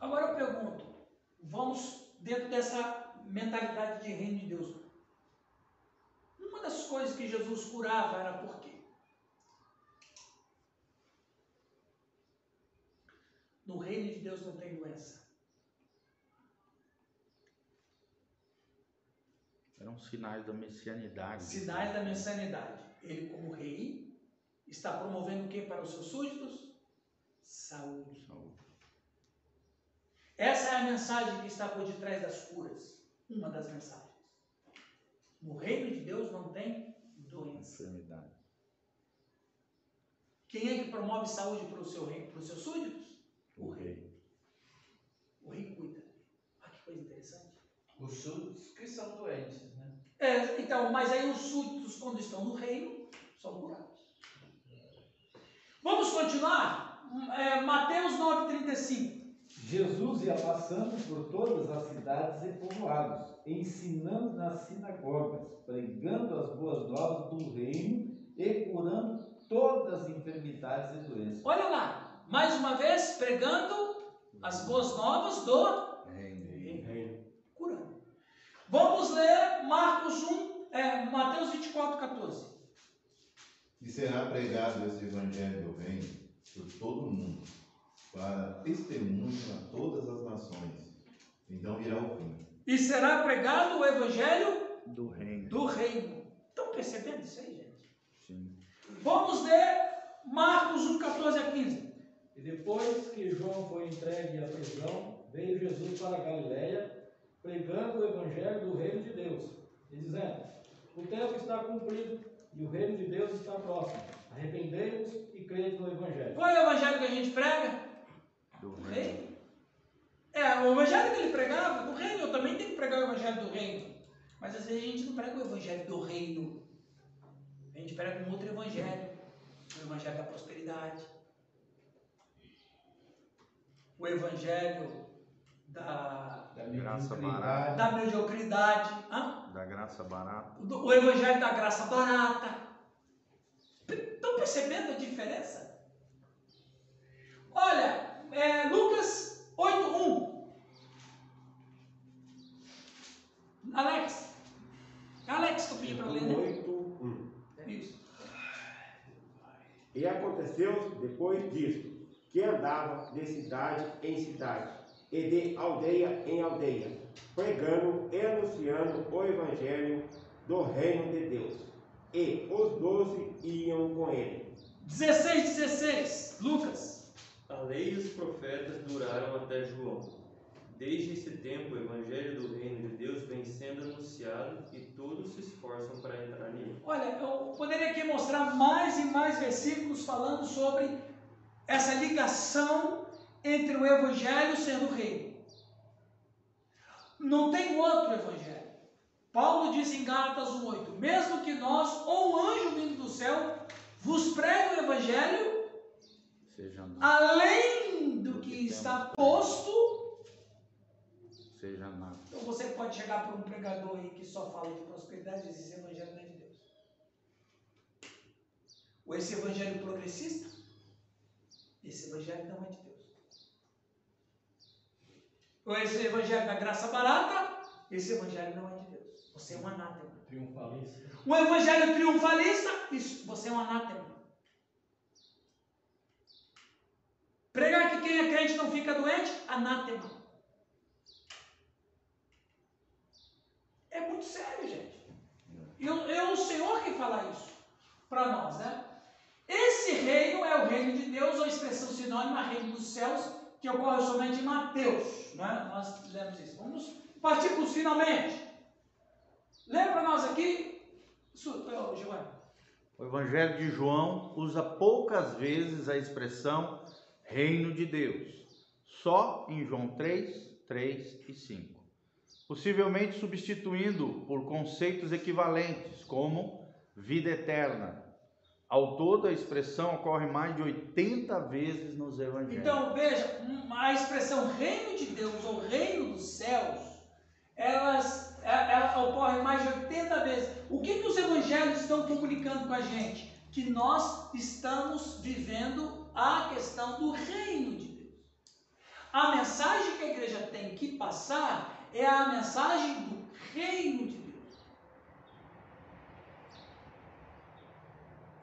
Agora eu pergunto, vamos dentro dessa mentalidade de reino de Deus. Uma das coisas que Jesus curava era por quê? No reino de Deus não tem doença. Eram sinais da messianidade. Sinais da messianidade. Ele, como rei, está promovendo o que para os seus súditos? Saúde. Saúde. Essa é a mensagem que está por detrás das curas. Uma das mensagens. No reino de Deus não tem doença. Enfermidade. Quem é que promove saúde para o seu reino, para os seus súditos? O rei. O rei cuida. Ah, que coisa interessante. Os súditos que são doentes, né? É, então, mas aí os súditos, quando estão no reino, são curados. Vamos continuar? É, Mateus 9,35. Jesus ia passando por todas as cidades e povoados, ensinando nas sinagogas, pregando as boas novas do reino e curando todas as enfermidades e doenças. Olha lá, mais uma vez, pregando as boas novas do Reino. curando. Vamos ler Marcos 1, é, Mateus 24, 14. E será pregado esse evangelho do reino por todo o mundo, para testemunho a todas as nações. Então virá o fim. E será pregado o evangelho Do reino. do reino. Estão percebendo isso aí, gente? Sim. Vamos ler Marcos 1, 14 a 15. E depois que João foi entregue à prisão, veio Jesus para a Galiléia, pregando o evangelho do reino de Deus, e dizendo: O tempo está cumprido e o reino de Deus está próximo. Arrependei-vos e crede no evangelho. Qual é o evangelho que a gente prega? Do reino. reino. É, o evangelho que ele pregava, do reino, eu também tenho que pregar o evangelho do reino. Mas às vezes a gente não prega o evangelho do reino. A gente prega um outro evangelho. O evangelho da prosperidade. O evangelho da, Da Graça mediocridade. da mediocridade. Hã? Da graça barata. O do- o evangelho da graça barata. Estão percebendo a diferença? Olha, é, Lucas 8.1. Alex. Alex, que eu pedi para ler, né? 8, 1. Isso. E aconteceu depois disto, que andava de cidade em cidade, e de aldeia em aldeia, pregando e anunciando o evangelho do reino de Deus. E os doze iam com ele. 16, 16. Lucas. Lei e os profetas duraram até João. Desde esse tempo, o evangelho do reino de Deus vem sendo anunciado e todos se esforçam para entrar nele. Olha, eu poderia aqui mostrar mais e mais versículos falando sobre essa ligação entre o evangelho sendo o reino. Não tem outro evangelho. Paulo diz em Gálatas 1:8, mesmo que nós ou um anjo vindo do céu vos pregue o evangelho Seja nada. além do que está posto, Seja nada. então você pode chegar para um pregador aí que só fala de prosperidade e dizer esse evangelho não é de Deus. Ou esse evangelho progressista, esse evangelho não é de Deus. Ou esse evangelho da graça barata, esse evangelho não é de Deus. Você é um anátema. Triunfalista. Um evangelho triunfalista, isso, você é um anátema. Pregar que quem é crente não fica doente, anátema. É muito sério, gente. Eu- é o Senhor que fala isso para nós, né? Esse reino é o reino de Deus, ou a expressão sinônima, reino dos céus, que ocorre somente em Mateus. Né? Nós lemos isso. Vamos partir para os finalmente. Lê para nós aqui, Giovanni. O Evangelho de João usa poucas vezes a expressão reino de Deus, só em João 3, 3 e 5. Possivelmente substituindo por conceitos equivalentes, como vida eterna. Ao todo, a expressão ocorre mais de 80 vezes nos Evangelhos. Então, veja, a expressão reino de Deus ou reino dos céus, elas, é- ela ocorre mais de 80 vezes. O que, que os evangelhos estão comunicando com a gente? Que nós estamos vivendo a questão do reino de Deus. A mensagem que a igreja tem que passar é a mensagem do reino de Deus.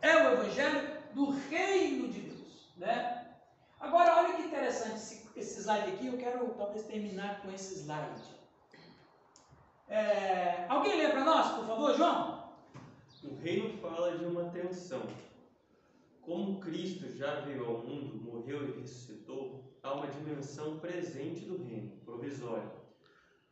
É o evangelho do reino de Deus, né? Agora, olha que interessante esse, esse slide aqui. Eu quero talvez terminar com esse slide. É, alguém lê para nós, por favor, João? O reino fala de uma tensão. Como Cristo já veio ao mundo, morreu e ressuscitou, há uma dimensão presente do reino, provisória.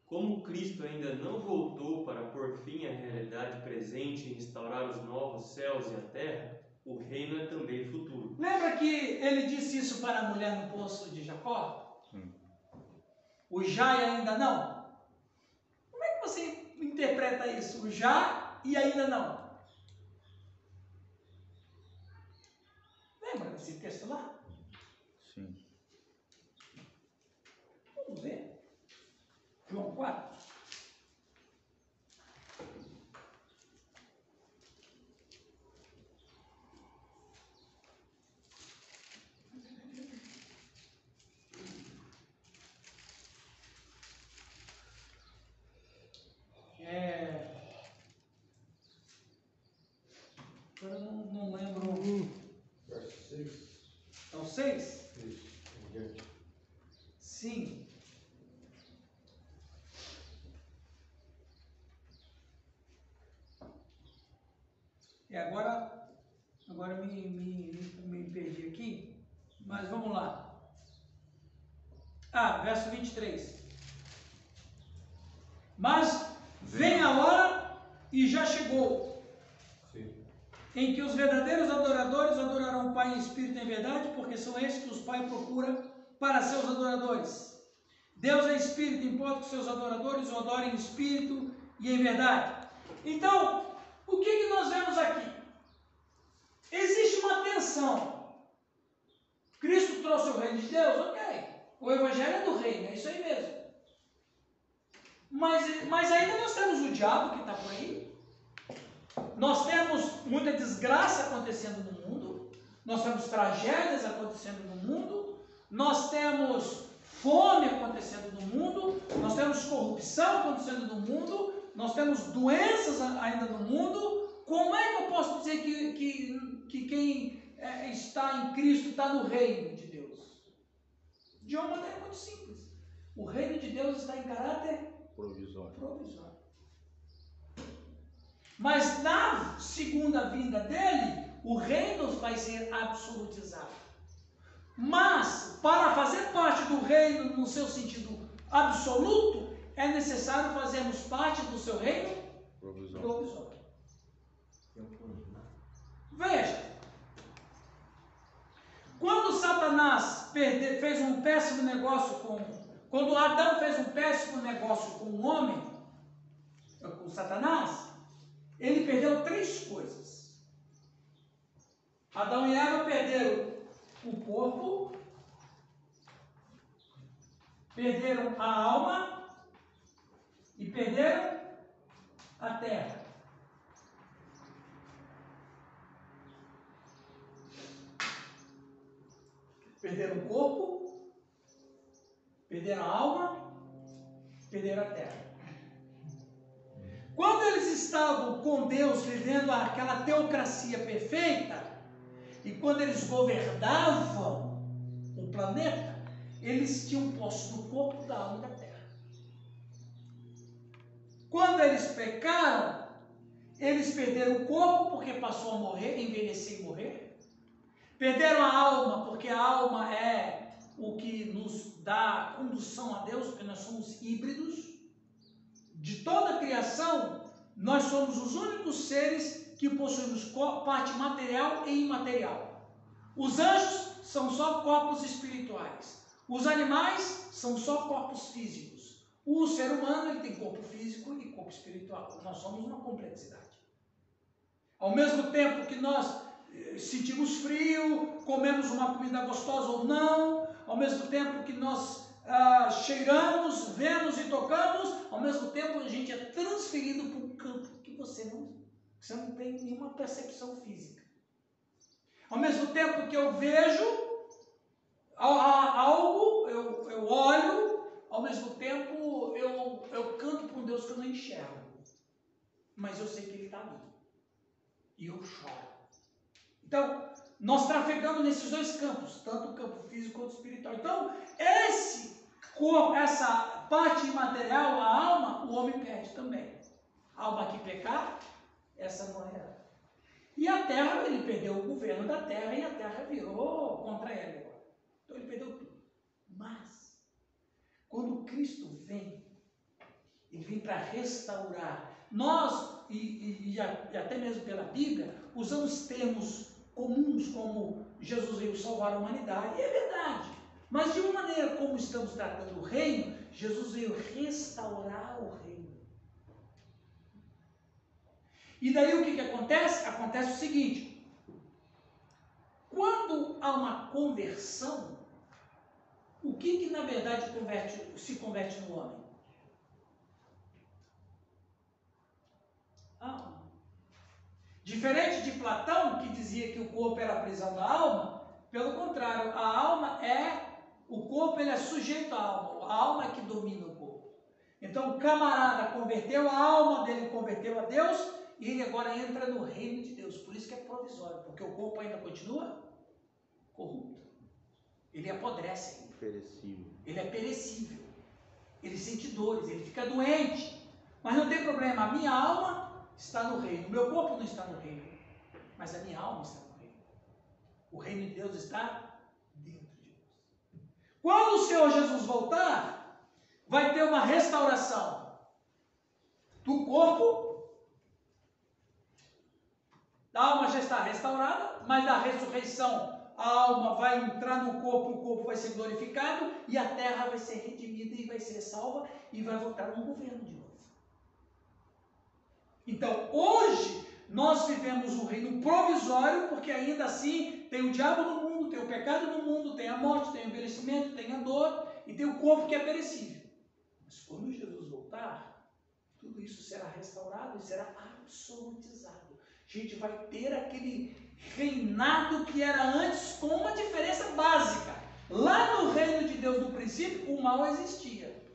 Como Cristo ainda não voltou para pôr fim à realidade presente e instaurar os novos céus e a terra, o reino é também futuro. Lembra que ele disse isso para a mulher no poço de Jacó? Sim. O já e ainda não? Como é que você interpreta isso? O já e ainda não? Lembra desse texto lá? Sim. Vamos ver. João 4. É. Agora não, não lembro. Verso 6. São seis? Sim. E agora, agora me, me, me, perdi aqui, mas vamos lá. Ah, verso 23. Mas vem a hora e já chegou. Em que os verdadeiros adoradores adorarão o Pai em espírito e em verdade, porque são esses que os Pai procura para seus adoradores. Deus é espírito, importa que seus adoradores o adorem em espírito e em verdade. Então, o que, que nós vemos aqui? Existe uma tensão. Cristo trouxe o reino de Deus, ok. O evangelho é do reino, é isso aí mesmo. Mas, mas ainda nós temos o diabo que está por aí. Nós temos muita desgraça acontecendo no mundo. Nós temos tragédias acontecendo no mundo. Nós temos fome acontecendo no mundo. Nós temos corrupção acontecendo no mundo. Nós temos doenças ainda no mundo. Como é que eu posso dizer que, que, que quem é, está em Cristo está no reino de Deus? De uma maneira muito simples. O reino de Deus está em caráter Provisório. provisório. Mas na segunda vinda dele, o reino vai ser absolutizado. Mas, para fazer parte do reino no seu sentido absoluto, é necessário fazermos parte do seu reino Provisório. Veja, quando Satanás perde- fez um péssimo negócio com. Quando Adão fez um péssimo negócio com o homem, com Satanás, ele perdeu três coisas. Adão e Eva perderam o corpo, perderam a alma e perderam a terra. Perderam o corpo, perderam a alma, perderam a terra. Quando eles estavam com Deus, vivendo aquela teocracia perfeita, e quando eles governavam o planeta, eles tinham posse do corpo, da alma e da terra. Quando eles pecaram, eles perderam o corpo porque passou a morrer, envelhecer e morrer. Perderam a alma, porque a alma é o que nos dá condução a Deus, porque nós somos híbridos. De toda a criação, nós somos os únicos seres que possuímos parte material e imaterial. Os anjos são só corpos espirituais. Os animais são só corpos físicos. O ser humano ele tem corpo físico e corpo espiritual. Nós somos uma complexidade. Ao mesmo tempo que nós eh, sentimos frio, comemos uma comida gostosa ou não, ao mesmo tempo que nós ah, cheiramos, vemos e tocamos, ao mesmo tempo a gente é transferido para um campo que você não, você não tem nenhuma percepção física. Ao mesmo tempo que eu vejo algo, eu, eu olho, ao mesmo tempo eu, eu canto para um Deus que eu não enxergo. Mas eu sei que Ele está ali. E eu choro. Então, nós trafegamos nesses dois campos, tanto o campo físico quanto espiritual. Então, esse corpo, essa parte imaterial, a alma, o homem perde também. A alma que pecar, essa morrerá. E a terra, ele perdeu o governo da terra e a terra virou contra ele agora. Então ele perdeu tudo. Mas, quando Cristo vem, Ele vem para restaurar. Nós, e, e, e, até mesmo pela Bíblia, usamos termos comuns como Jesus veio salvar a humanidade. E é verdade. Mas de uma maneira como estamos tratando o reino, Jesus veio restaurar o reino. E daí o que, que acontece? Acontece o seguinte: quando há uma conversão, o que, que na verdade converte, se converte no homem? Alma. Diferente de Platão, que dizia que o corpo era a prisão da alma, pelo contrário, a alma é, o corpo ele é sujeito à alma, a alma é que domina o corpo. Então o camarada converteu a alma dele, converteu a Deus, e ele agora entra no reino de Deus. Por isso que é provisório, porque o corpo ainda continua corrupto. Ele apodrece ainda. Perecível. Ele é perecível. Ele sente dores, ele fica doente. Mas não tem problema, a minha alma está no reino. O meu corpo não está no reino, mas a minha alma está no reino. O reino de Deus está. Quando o Senhor Jesus voltar, vai ter uma restauração do corpo a alma já está restaurada, mas na ressurreição a alma vai entrar no corpo, o corpo vai ser glorificado e a terra vai ser redimida e vai ser salva e vai voltar no governo de novo. Então, hoje nós vivemos um reino provisório, porque ainda assim tem o diabo no tem o pecado no mundo, tem a morte, tem o envelhecimento, tem a dor e tem o corpo que é perecível. Mas quando Jesus voltar, tudo isso será restaurado e será absolutizado. A gente vai ter aquele reinado que era antes com uma diferença básica. Lá no reino de Deus no princípio, o mal existia.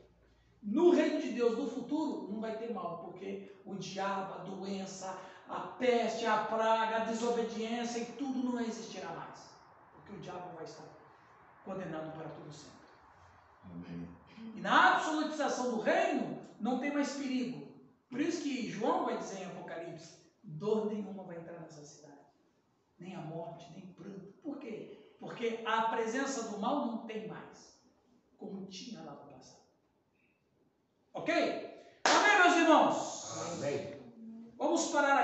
No reino de Deus no futuro, não vai ter mal, porque o diabo, a doença, a peste, a praga, a desobediência e tudo não existirá mais o diabo vai estar condenado para todo sempre. Amém. E na absolutização do reino não tem mais perigo. Por isso que João vai dizer em Apocalipse: dor nenhuma vai entrar nessa cidade, nem a morte, nem pranto. Por quê? Porque a presença do mal não tem mais, como tinha lá no passado. Ok? Amém, meus irmãos? Amém. Vamos parar aqui.